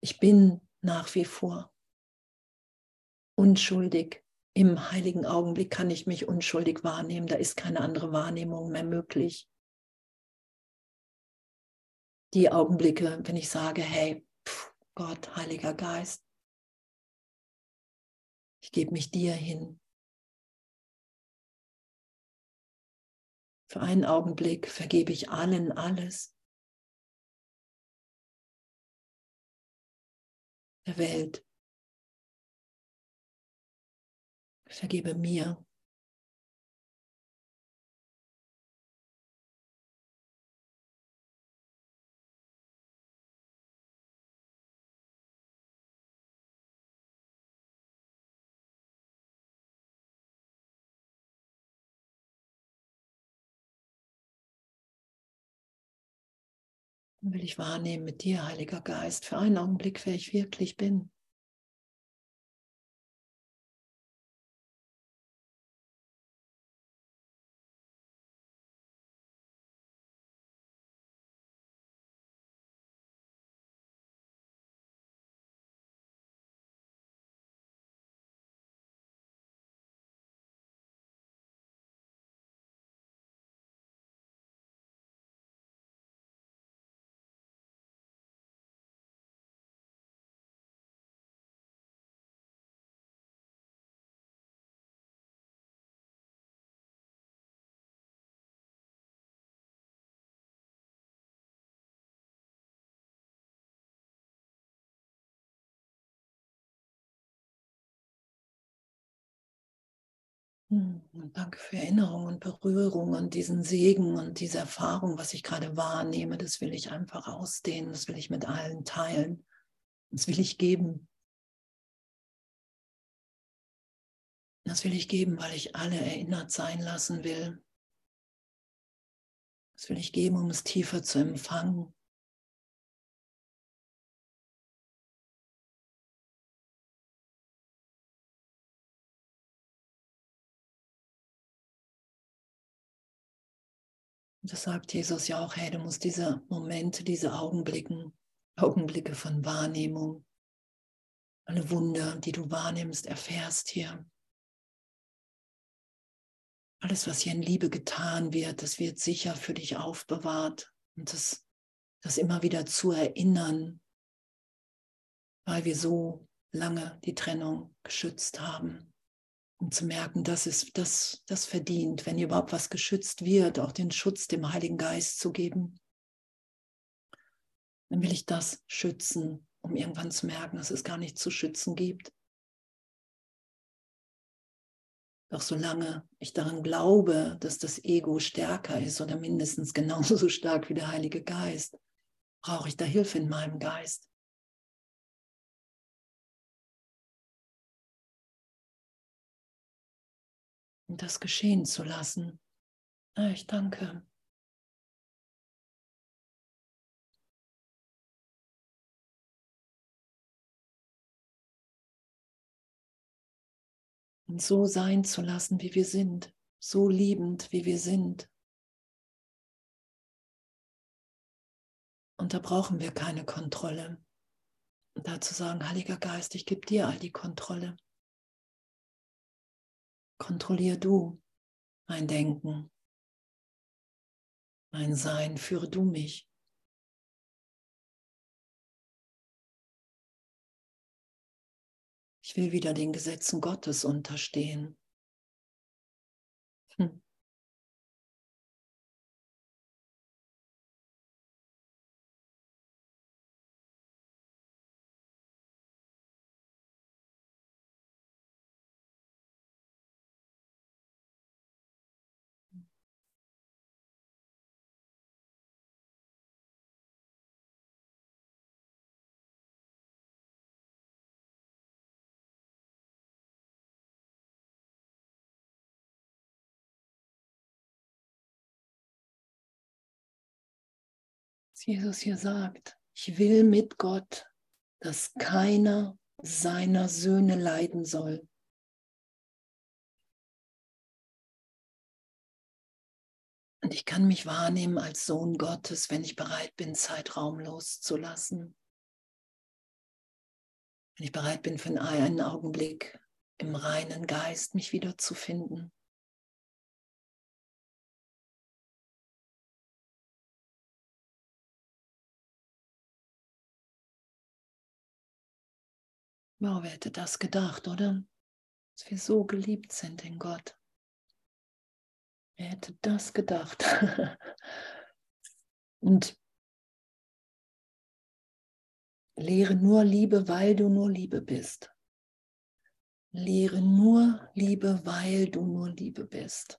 Ich bin nach wie vor unschuldig. Im heiligen Augenblick kann ich mich unschuldig wahrnehmen, da ist keine andere Wahrnehmung mehr möglich die Augenblicke, wenn ich sage, hey, pff, Gott, Heiliger Geist, ich gebe mich dir hin. Für einen Augenblick vergebe ich allen alles. Der Welt. Ich vergebe mir. Will ich wahrnehmen mit dir, Heiliger Geist, für einen Augenblick, wer ich wirklich bin. Und danke für Erinnerung und Berührung und diesen Segen und diese Erfahrung, was ich gerade wahrnehme. Das will ich einfach ausdehnen, das will ich mit allen teilen. Das will ich geben. Das will ich geben, weil ich alle erinnert sein lassen will. Das will ich geben, um es tiefer zu empfangen. Das sagt Jesus ja auch, hey, du musst diese Momente, diese Augenblicken, Augenblicke von Wahrnehmung, alle Wunder, die du wahrnimmst, erfährst hier. Alles, was hier in Liebe getan wird, das wird sicher für dich aufbewahrt. Und das, das immer wieder zu erinnern, weil wir so lange die Trennung geschützt haben um zu merken, dass es das, das verdient, wenn überhaupt was geschützt wird, auch den Schutz dem Heiligen Geist zu geben. Dann will ich das schützen, um irgendwann zu merken, dass es gar nichts zu schützen gibt. Doch solange ich daran glaube, dass das Ego stärker ist oder mindestens genauso [LAUGHS] stark wie der Heilige Geist, brauche ich da Hilfe in meinem Geist. Und das geschehen zu lassen. Ah, ich danke. Und so sein zu lassen, wie wir sind, so liebend, wie wir sind. Und da brauchen wir keine Kontrolle. Und dazu sagen, Heiliger Geist, ich gebe dir all die Kontrolle. Kontrollier du mein Denken, mein Sein, führe du mich. Ich will wieder den Gesetzen Gottes unterstehen. Jesus hier sagt, ich will mit Gott, dass keiner seiner Söhne leiden soll. Und ich kann mich wahrnehmen als Sohn Gottes, wenn ich bereit bin, Zeitraum loszulassen. Wenn ich bereit bin, für einen Augenblick im reinen Geist mich wiederzufinden. Wow, wer hätte das gedacht, oder? Dass wir so geliebt sind in Gott. Wer hätte das gedacht? [LAUGHS] Und lehre nur Liebe, weil du nur Liebe bist. Lehre nur Liebe, weil du nur Liebe bist.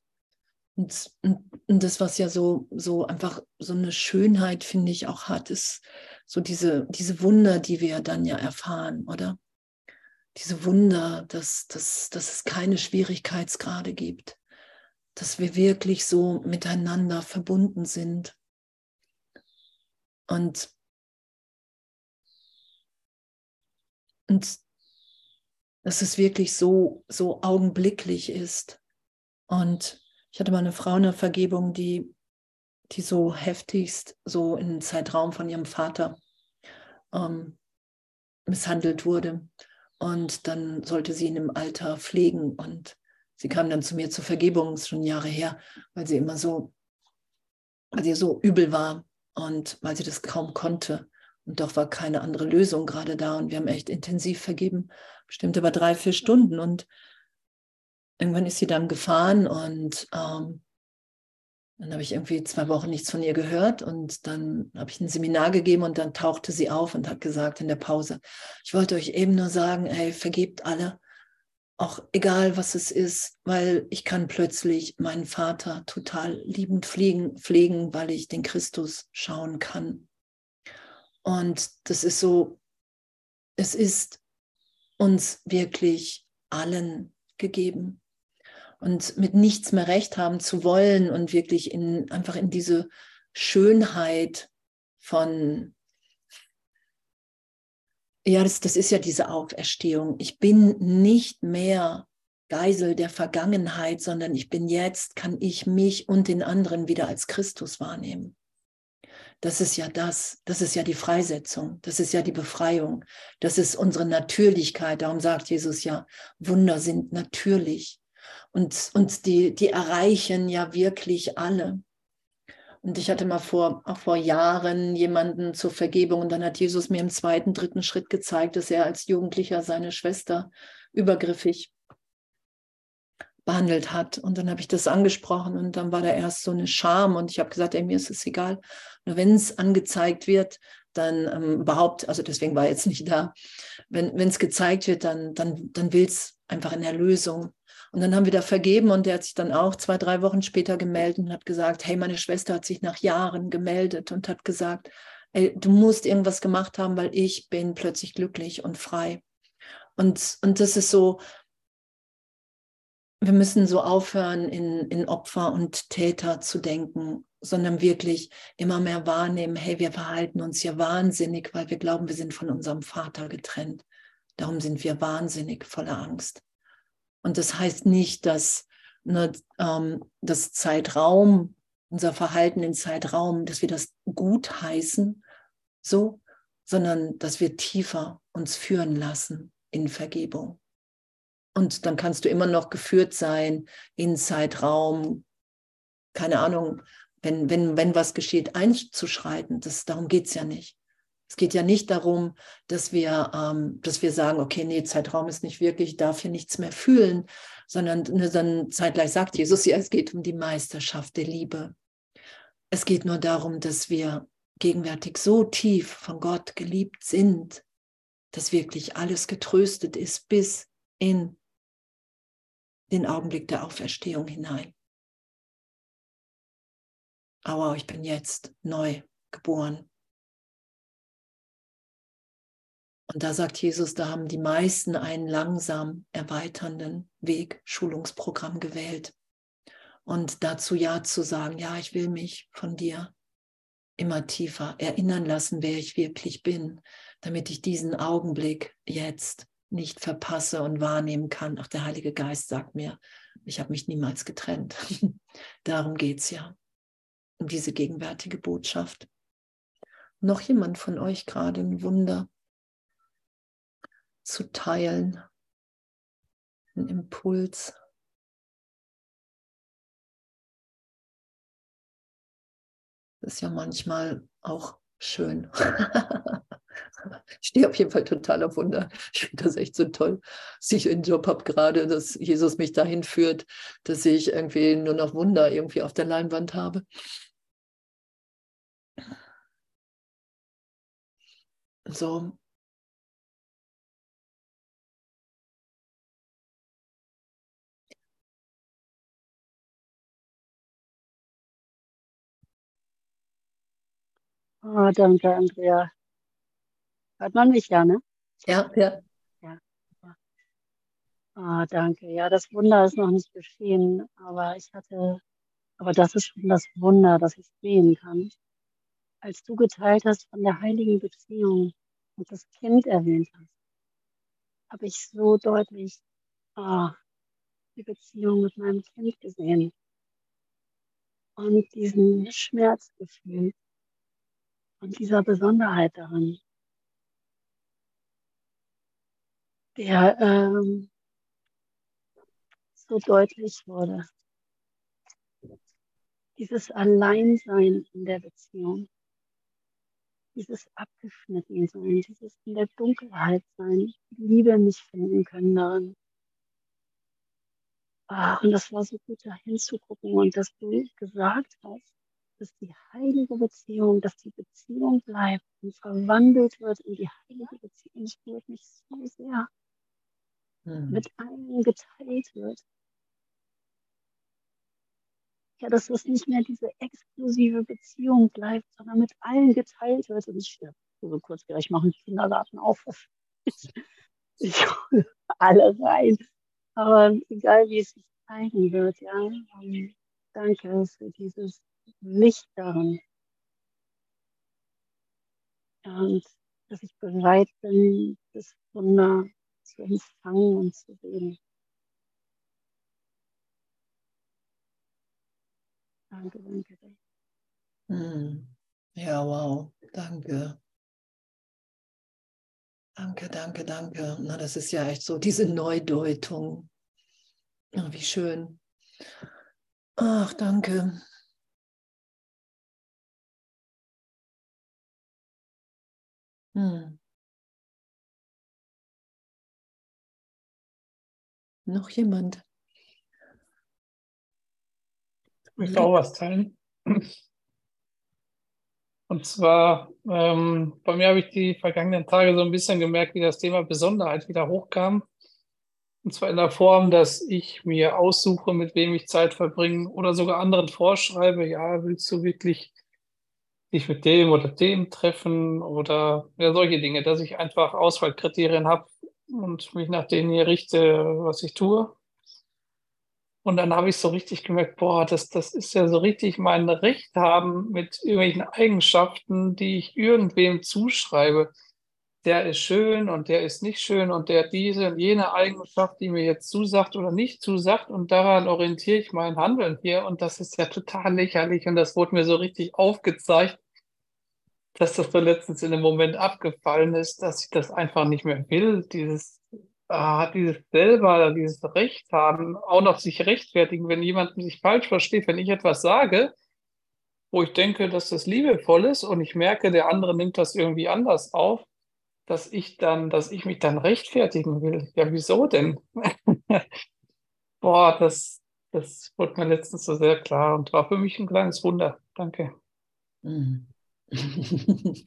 Und, und, und, das, was ja so, so einfach so eine Schönheit, finde ich, auch hat, ist so diese, diese Wunder, die wir dann ja erfahren, oder? Diese Wunder, dass, dass, dass es keine Schwierigkeitsgrade gibt, dass wir wirklich so miteinander verbunden sind. Und, und dass es wirklich so, so augenblicklich ist. Und ich hatte mal eine Frau in der Vergebung, die, die so heftigst so im Zeitraum von ihrem Vater ähm, misshandelt wurde. Und dann sollte sie ihn im Alter pflegen. Und sie kam dann zu mir zur Vergebung, ist schon Jahre her, weil sie immer so, weil sie so übel war und weil sie das kaum konnte. Und doch war keine andere Lösung gerade da. Und wir haben echt intensiv vergeben, bestimmt über drei, vier Stunden. Und irgendwann ist sie dann gefahren und ähm, dann habe ich irgendwie zwei Wochen nichts von ihr gehört und dann habe ich ein Seminar gegeben und dann tauchte sie auf und hat gesagt in der Pause, ich wollte euch eben nur sagen, hey, vergebt alle, auch egal was es ist, weil ich kann plötzlich meinen Vater total liebend pflegen, pflegen weil ich den Christus schauen kann. Und das ist so, es ist uns wirklich allen gegeben. Und mit nichts mehr recht haben zu wollen und wirklich in, einfach in diese Schönheit von, ja, das, das ist ja diese Auferstehung. Ich bin nicht mehr Geisel der Vergangenheit, sondern ich bin jetzt, kann ich mich und den anderen wieder als Christus wahrnehmen. Das ist ja das, das ist ja die Freisetzung, das ist ja die Befreiung, das ist unsere Natürlichkeit. Darum sagt Jesus ja, Wunder sind natürlich und, und die, die erreichen ja wirklich alle. Und ich hatte mal vor, auch vor Jahren jemanden zur Vergebung und dann hat Jesus mir im zweiten, dritten Schritt gezeigt, dass er als Jugendlicher seine Schwester übergriffig behandelt hat. Und dann habe ich das angesprochen und dann war da erst so eine Scham und ich habe gesagt, ey, mir ist es egal. Nur wenn es angezeigt wird, dann ähm, überhaupt, also deswegen war er jetzt nicht da, wenn es gezeigt wird, dann, dann, dann will es einfach in Erlösung. Und dann haben wir da vergeben und der hat sich dann auch zwei, drei Wochen später gemeldet und hat gesagt, hey, meine Schwester hat sich nach Jahren gemeldet und hat gesagt, ey, du musst irgendwas gemacht haben, weil ich bin plötzlich glücklich und frei. Und, und das ist so, wir müssen so aufhören, in, in Opfer und Täter zu denken, sondern wirklich immer mehr wahrnehmen, hey, wir verhalten uns ja wahnsinnig, weil wir glauben, wir sind von unserem Vater getrennt. Darum sind wir wahnsinnig voller Angst. Und das heißt nicht, dass ne, ähm, das Zeitraum, unser Verhalten in Zeitraum, dass wir das gut heißen, so, sondern dass wir tiefer uns führen lassen in Vergebung. Und dann kannst du immer noch geführt sein in Zeitraum, keine Ahnung, wenn, wenn, wenn was geschieht, einzuschreiten. Das, darum geht es ja nicht. Es geht ja nicht darum, dass wir, ähm, dass wir sagen, okay, nee, Zeitraum ist nicht wirklich, ich darf hier nichts mehr fühlen, sondern ne, dann zeitgleich sagt Jesus, ja, es geht um die Meisterschaft der Liebe. Es geht nur darum, dass wir gegenwärtig so tief von Gott geliebt sind, dass wirklich alles getröstet ist bis in den Augenblick der Auferstehung hinein. Aber ich bin jetzt neu geboren. Und da sagt Jesus, da haben die meisten einen langsam erweiternden Weg, Schulungsprogramm gewählt. Und dazu Ja zu sagen, ja, ich will mich von dir immer tiefer erinnern lassen, wer ich wirklich bin, damit ich diesen Augenblick jetzt nicht verpasse und wahrnehmen kann. Ach, der Heilige Geist sagt mir, ich habe mich niemals getrennt. [LAUGHS] Darum geht es ja, um diese gegenwärtige Botschaft. Noch jemand von euch gerade ein Wunder zu teilen, ein Impuls. Das ist ja manchmal auch schön. [LAUGHS] ich stehe auf jeden Fall total auf Wunder. Ich finde das echt so toll, dass ich einen Job habe gerade, dass Jesus mich dahin führt, dass ich irgendwie nur noch Wunder irgendwie auf der Leinwand habe. So. Oh, danke, Andrea. Hört man mich ja, ne? Ja, ja. Ja. Ah, danke. Ja, das Wunder ist noch nicht geschehen, aber ich hatte, aber das ist schon das Wunder, dass ich sehen kann. als du geteilt hast von der heiligen Beziehung und das Kind erwähnt hast, habe ich so deutlich ah, die Beziehung mit meinem Kind gesehen und diesen Schmerz gefühlt und dieser Besonderheit darin, der ähm, so deutlich wurde. Dieses Alleinsein in der Beziehung, dieses Abgeschnittensein, dieses in der Dunkelheit sein, Liebe nicht finden können darin. Ah, und das war so gut, da hinzugucken und dass du gesagt hast, dass die heilige Beziehung, dass die Beziehung bleibt und verwandelt wird in die heilige Beziehung. Das berührt mich so sehr. Mhm. Mit allen geteilt wird. Ja, dass das nicht mehr diese exklusive Beziehung bleibt, sondern mit allen geteilt wird. Und ich so kurz, ja, ich mache einen Kindergarten auf. [LAUGHS] Ich hole alle rein. Aber egal wie es sich zeigen wird, ja, um, danke für dieses Licht darin. Und dass ich bereit bin, das Wunder zu empfangen und zu sehen. Danke, danke. Hm. Ja, wow, danke. Danke, danke, danke. Na, das ist ja echt so diese Neudeutung. Oh, wie schön. Ach, danke. Hm. Noch jemand? Ich möchte auch was teilen. Und zwar, ähm, bei mir habe ich die vergangenen Tage so ein bisschen gemerkt, wie das Thema Besonderheit wieder hochkam. Und zwar in der Form, dass ich mir aussuche, mit wem ich Zeit verbringe oder sogar anderen vorschreibe, ja, willst du wirklich dich mit dem oder dem treffen oder ja, solche Dinge, dass ich einfach Auswahlkriterien habe und mich nach denen hier richte, was ich tue. Und dann habe ich so richtig gemerkt, boah, das, das ist ja so richtig mein Recht haben mit irgendwelchen Eigenschaften, die ich irgendwem zuschreibe. Der ist schön und der ist nicht schön und der diese und jene Eigenschaft, die mir jetzt zusagt oder nicht zusagt. Und daran orientiere ich mein Handeln hier. Und das ist ja total lächerlich. Und das wurde mir so richtig aufgezeigt, dass das so letztens in dem Moment abgefallen ist, dass ich das einfach nicht mehr will, dieses hat dieses selber, dieses Recht haben, auch noch sich rechtfertigen, wenn jemand sich falsch versteht, wenn ich etwas sage, wo ich denke, dass das liebevoll ist und ich merke, der andere nimmt das irgendwie anders auf, dass ich dann, dass ich mich dann rechtfertigen will. Ja, wieso denn? [LAUGHS] Boah, das, das wurde mir letztens so sehr klar und war für mich ein kleines Wunder. Danke. Mhm. [LAUGHS]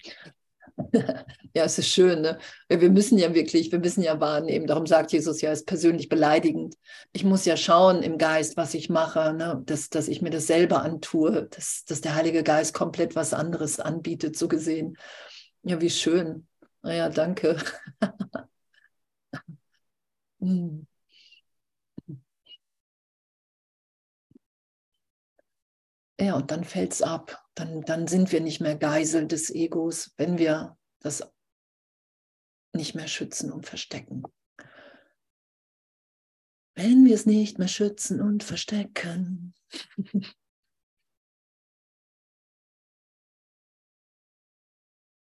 ja, es ist schön. Ne? Wir müssen ja wirklich, wir müssen ja wahrnehmen. Darum sagt Jesus ja, es ist persönlich beleidigend. Ich muss ja schauen im Geist, was ich mache, ne? dass, dass ich mir das selber antue, dass, dass der Heilige Geist komplett was anderes anbietet, so gesehen. Ja, wie schön. Naja, danke. hm. Ja, und dann fällt es ab. Dann, dann sind wir nicht mehr Geisel des Egos, wenn wir das nicht mehr schützen und verstecken. Wenn wir es nicht mehr schützen und verstecken. [LAUGHS]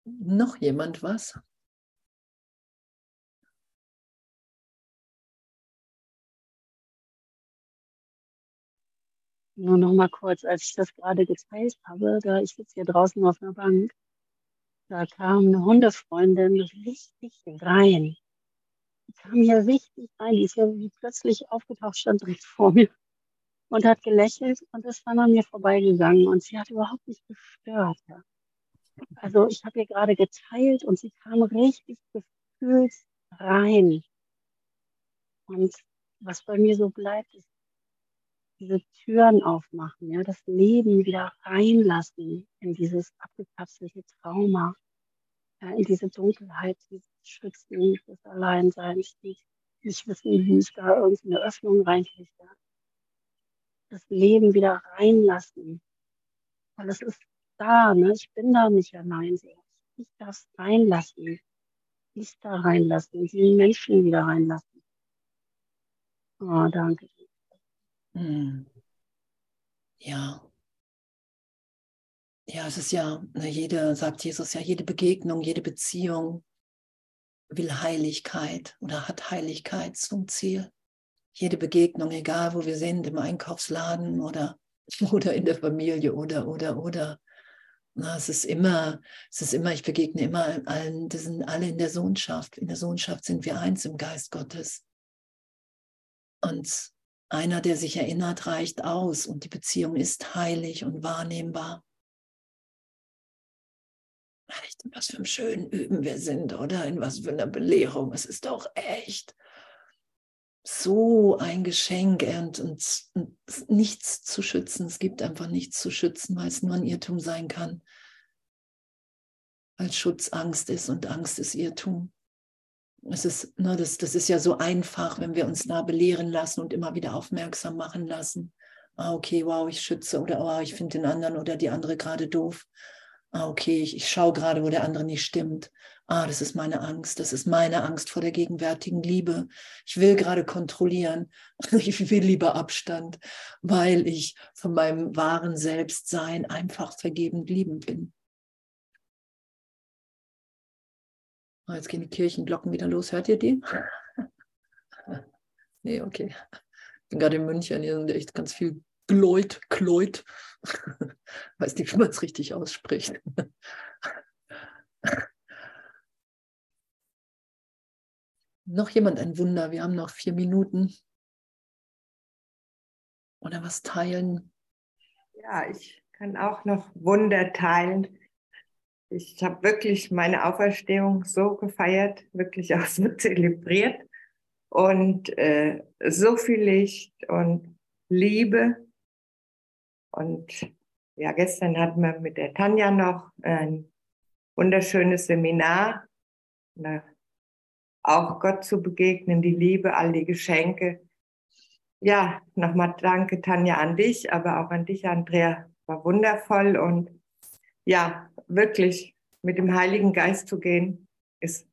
Noch jemand was? Nur noch mal kurz, als ich das gerade geteilt habe, da ich sitze hier draußen auf einer Bank, da kam eine Hundefreundin richtig rein. Die kam hier richtig rein, die ist ja wie plötzlich aufgetaucht, stand direkt vor mir und hat gelächelt und ist dann an mir vorbeigegangen und sie hat überhaupt nicht gestört. Ja. Also ich habe ihr gerade geteilt und sie kam richtig gefühlt rein. Und was bei mir so bleibt, ist diese Türen aufmachen, ja, das Leben wieder reinlassen in dieses abgekapselte Trauma, ja, in diese Dunkelheit, dieses Schützen, des Alleinseins, die nicht wissen, wie ich da irgendeine Öffnung reinkriege. Das Leben wieder reinlassen, weil es ist da, ne? ich bin da nicht allein. Ich darf reinlassen, ich da reinlassen, die Menschen wieder reinlassen. Oh, danke. Hm. Ja. Ja, es ist ja, ne, jede, sagt Jesus ja, jede Begegnung, jede Beziehung will Heiligkeit oder hat Heiligkeit zum Ziel. Jede Begegnung, egal wo wir sind, im Einkaufsladen oder, [LAUGHS] oder in der Familie oder, oder, oder. Na, es ist immer, es ist immer, ich begegne immer allen, das sind alle in der Sohnschaft. In der Sohnschaft sind wir eins im Geist Gottes. Und einer, der sich erinnert, reicht aus und die Beziehung ist heilig und wahrnehmbar. Echt, in was für einem schönen Üben wir sind, oder? In was für einer Belehrung. Es ist doch echt so ein Geschenk und, und, und nichts zu schützen. Es gibt einfach nichts zu schützen, weil es nur ein Irrtum sein kann. Weil Schutz Angst ist und Angst ist Irrtum. Es ist, ne, das, das ist ja so einfach, wenn wir uns da belehren lassen und immer wieder aufmerksam machen lassen. Ah, okay, wow, ich schütze oder oh, ich finde den anderen oder die andere gerade doof. Ah, okay, ich, ich schaue gerade, wo der andere nicht stimmt. Ah, das ist meine Angst. Das ist meine Angst vor der gegenwärtigen Liebe. Ich will gerade kontrollieren. [LAUGHS] Ich will lieber Abstand, weil ich von meinem wahren Selbstsein einfach vergebend liebend bin. Ah, jetzt gehen die Kirchenglocken wieder los. Hört ihr die? [LAUGHS] nee, okay. Ich bin gerade in München. Hier sind echt ganz viel Gläut, Kleut. [LAUGHS] Weiß nicht, wie man es richtig ausspricht. [LAUGHS] noch jemand ein Wunder? Wir haben noch vier Minuten. Oder was teilen? Ja, ich kann auch noch Wunder teilen. Ich habe wirklich meine Auferstehung so gefeiert, wirklich auch so [LAUGHS] zelebriert und äh, so viel Licht und Liebe und ja, gestern hatten wir mit der Tanja noch ein wunderschönes Seminar. Auch Gott zu begegnen, die Liebe, all die Geschenke. Ja, nochmal danke Tanja an dich, aber auch an dich, Andrea. War wundervoll und ja, wirklich mit dem Heiligen Geist zu gehen, ist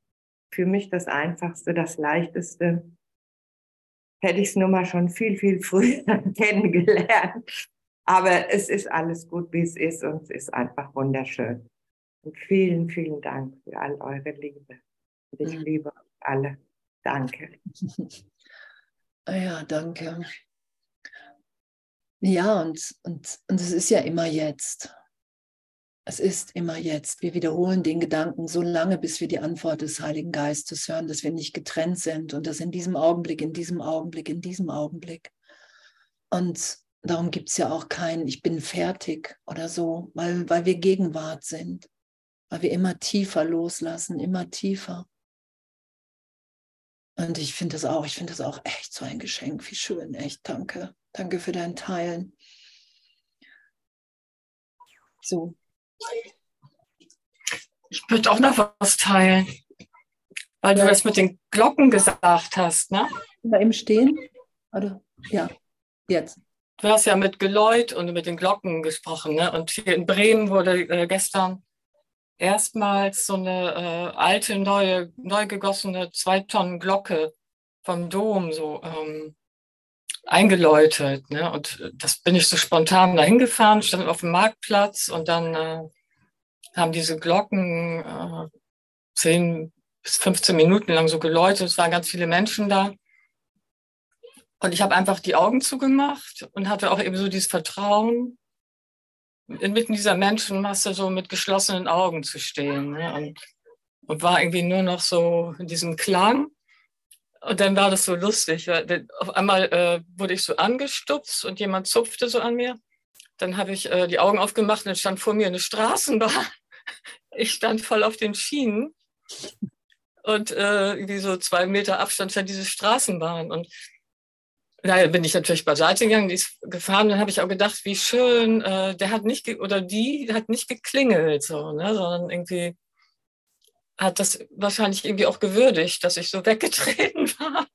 für mich das Einfachste, das Leichteste. Hätte ich es nur mal schon viel, viel früher [LAUGHS] kennengelernt. Aber es ist alles gut, wie es ist und es ist einfach wunderschön. Und vielen, vielen Dank für all eure Liebe. Und ich liebe euch alle. Danke. [LAUGHS] Ja, danke. Ja, und, und, und es ist ja immer jetzt. Es ist immer jetzt. Wir wiederholen den Gedanken so lange, bis wir die Antwort des Heiligen Geistes hören, dass wir nicht getrennt sind und das in diesem Augenblick, in diesem Augenblick, in diesem Augenblick. Und Darum gibt es ja auch kein Ich bin fertig oder so, weil, weil wir Gegenwart sind, weil wir immer tiefer loslassen, immer tiefer. Und ich finde das auch, ich finde das auch echt so ein Geschenk. Wie schön, echt. Danke. Danke für dein Teilen. So. Ich würde auch noch was teilen, weil du das mit den Glocken gesagt hast, ne? Da im Stehen? Oder? Ja, jetzt. Du hast ja mit Geläut und mit den Glocken gesprochen. Ne? Und hier in Bremen wurde äh, gestern erstmals so eine äh, alte, neue, neu gegossene zwei Tonnen Glocke vom Dom so ähm, eingeläutet. Ne? Und das bin ich so spontan dahin gefahren, stand auf dem Marktplatz und dann äh, haben diese Glocken äh, 10 bis 15 Minuten lang so geläutet. Es waren ganz viele Menschen da. Und ich habe einfach die Augen zugemacht und hatte auch eben so dieses Vertrauen, inmitten dieser Menschenmasse so mit geschlossenen Augen zu stehen. Ne? Und, und war irgendwie nur noch so in diesem Klang. Und dann war das so lustig. Weil auf einmal äh, wurde ich so angestupst und jemand zupfte so an mir. Dann habe ich äh, die Augen aufgemacht und dann stand vor mir eine Straßenbahn. [LAUGHS] Ich stand voll auf den Schienen und äh, irgendwie so zwei Meter Abstand stand diese Straßenbahn. Und da bin ich natürlich beiseite gegangen, die ist gefahren. Dann habe ich auch gedacht, wie schön, äh, der hat nicht, oder die hat nicht geklingelt, so, ne, sondern irgendwie hat das wahrscheinlich irgendwie auch gewürdigt, dass ich so weggetreten [LAUGHS] war.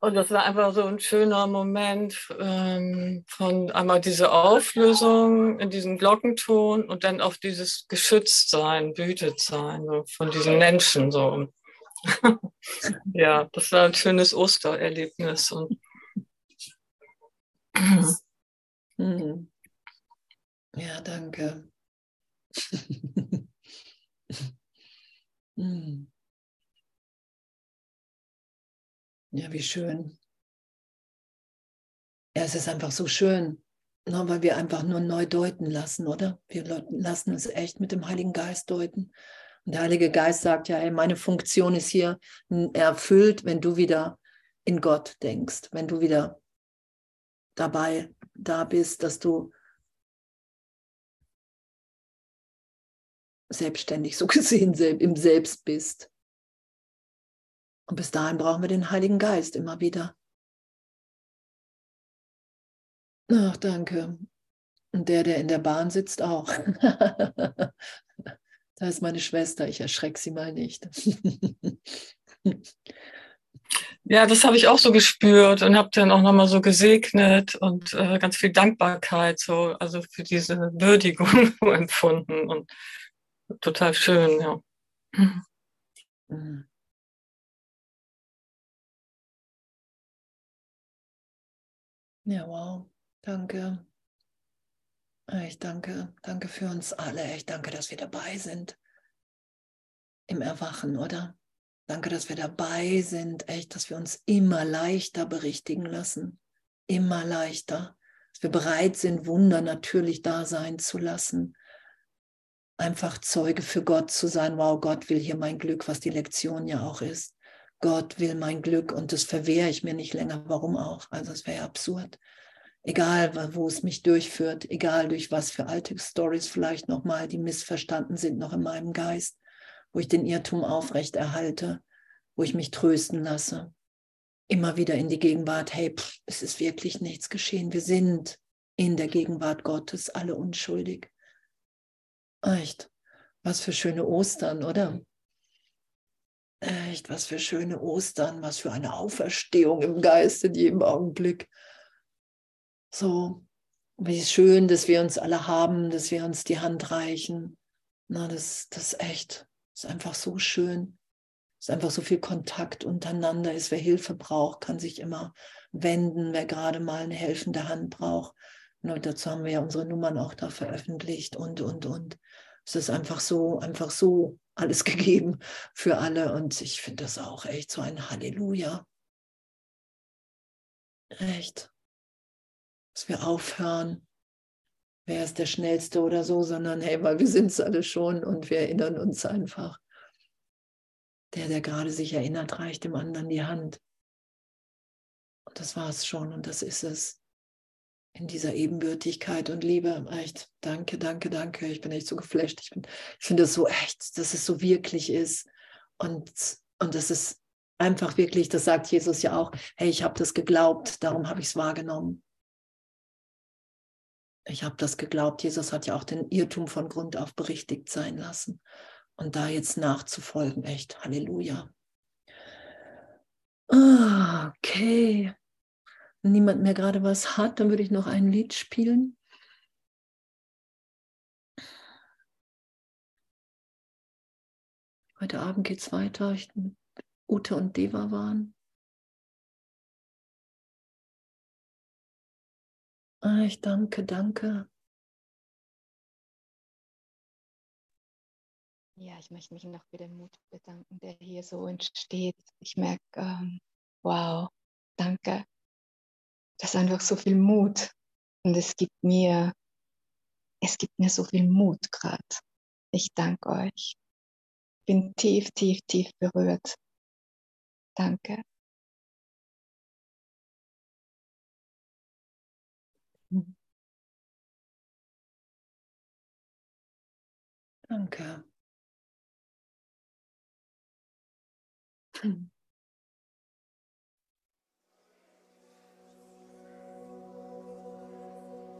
Und das war einfach so ein schöner Moment ähm, von einmal diese Auflösung in diesem Glockenton und dann auch dieses Geschütztsein, Behütetsein so von diesen Menschen. So. [LAUGHS] ja, das war ein schönes Ostererlebnis. Und Mhm. Ja, danke. [LAUGHS] Mhm. Ja, wie schön. Ja, es ist einfach so schön, ne, weil wir einfach nur neu deuten lassen, oder? Wir lassen uns echt mit dem Heiligen Geist deuten. Und der Heilige Geist sagt ja, ey, meine Funktion ist hier erfüllt, wenn du wieder in Gott denkst, wenn du wieder dabei da bist, dass du selbstständig so [LAUGHS] gesehen im Selbst bist. Und bis dahin brauchen wir den Heiligen Geist immer wieder. Ach, danke. Und der, der in der Bahn sitzt, auch. [LAUGHS] da ist meine Schwester, ich erschrecke sie mal nicht. [LAUGHS] ja, das habe ich auch so gespürt und habe dann auch nochmal so gesegnet und äh, ganz viel Dankbarkeit, so, also für diese Würdigung empfunden und total schön, ja. Mhm. Ja, wow. Danke. Ich danke, danke für uns alle. Ich danke, dass wir dabei sind im Erwachen, oder? Danke, dass wir dabei sind, echt, dass wir uns immer leichter berichtigen lassen. Immer leichter. Dass wir bereit sind, Wunder natürlich da sein zu lassen. Einfach Zeuge für Gott zu sein. Wow, Gott will hier mein Glück, was die Lektion ja auch ist. Gott will mein Glück und das verwehre ich mir nicht länger. Warum auch? Also es wäre ja absurd. Egal, wo es mich durchführt, egal durch was für alte Stories vielleicht nochmal, die missverstanden sind noch in meinem Geist, wo ich den Irrtum aufrecht erhalte, wo ich mich trösten lasse. Immer wieder in die Gegenwart, hey, pff, es ist wirklich nichts geschehen. Wir sind in der Gegenwart Gottes alle unschuldig. Echt, was für schöne Ostern, oder? Echt, was für schöne Ostern, was für eine Auferstehung im Geist in jedem Augenblick. So, wie schön, dass wir uns alle haben, dass wir uns die Hand reichen. Na, das, das ist echt, das ist einfach so schön. Es ist einfach so viel Kontakt untereinander ist. Wer Hilfe braucht, kann sich immer wenden, wer gerade mal eine helfende Hand braucht. Und dazu haben wir ja unsere Nummern auch da veröffentlicht und, und, und. Es ist einfach so, einfach so alles [LAUGHS] gegeben für alle. Und ich finde das auch echt so ein Halleluja. Echt. Dass wir aufhören, wer ist der Schnellste oder so, sondern hey, weil wir sind es alle schon und wir erinnern uns einfach. Der, der gerade sich erinnert, reicht dem anderen die Hand. Und das war es schon und das ist es in dieser Ebenbürtigkeit und Liebe. Echt, danke, danke, danke. Ich bin echt so geflasht. Ich, ich finde es so echt, dass es so wirklich ist. Und, und das ist einfach wirklich, das sagt Jesus ja auch, hey, ich habe das geglaubt, darum habe ich es wahrgenommen. Ich habe das geglaubt. Jesus hat ja auch den Irrtum von Grund auf berichtigt sein lassen. Und da jetzt nachzufolgen, echt, Halleluja. Okay niemand mehr gerade was hat, dann würde ich noch ein Lied spielen. Heute Abend geht es weiter. Ich, Ute und Deva waren. Ah, ich danke, danke. Ja, ich möchte mich noch für den Mut bedanken, der hier so entsteht. Ich merke, ähm, wow, danke das ist einfach so viel Mut. Und es gibt mir, es gibt mir so viel Mut gerade. Ich danke euch. Bin tief, tief, tief berührt. Danke. Danke. Hm. [LAUGHS]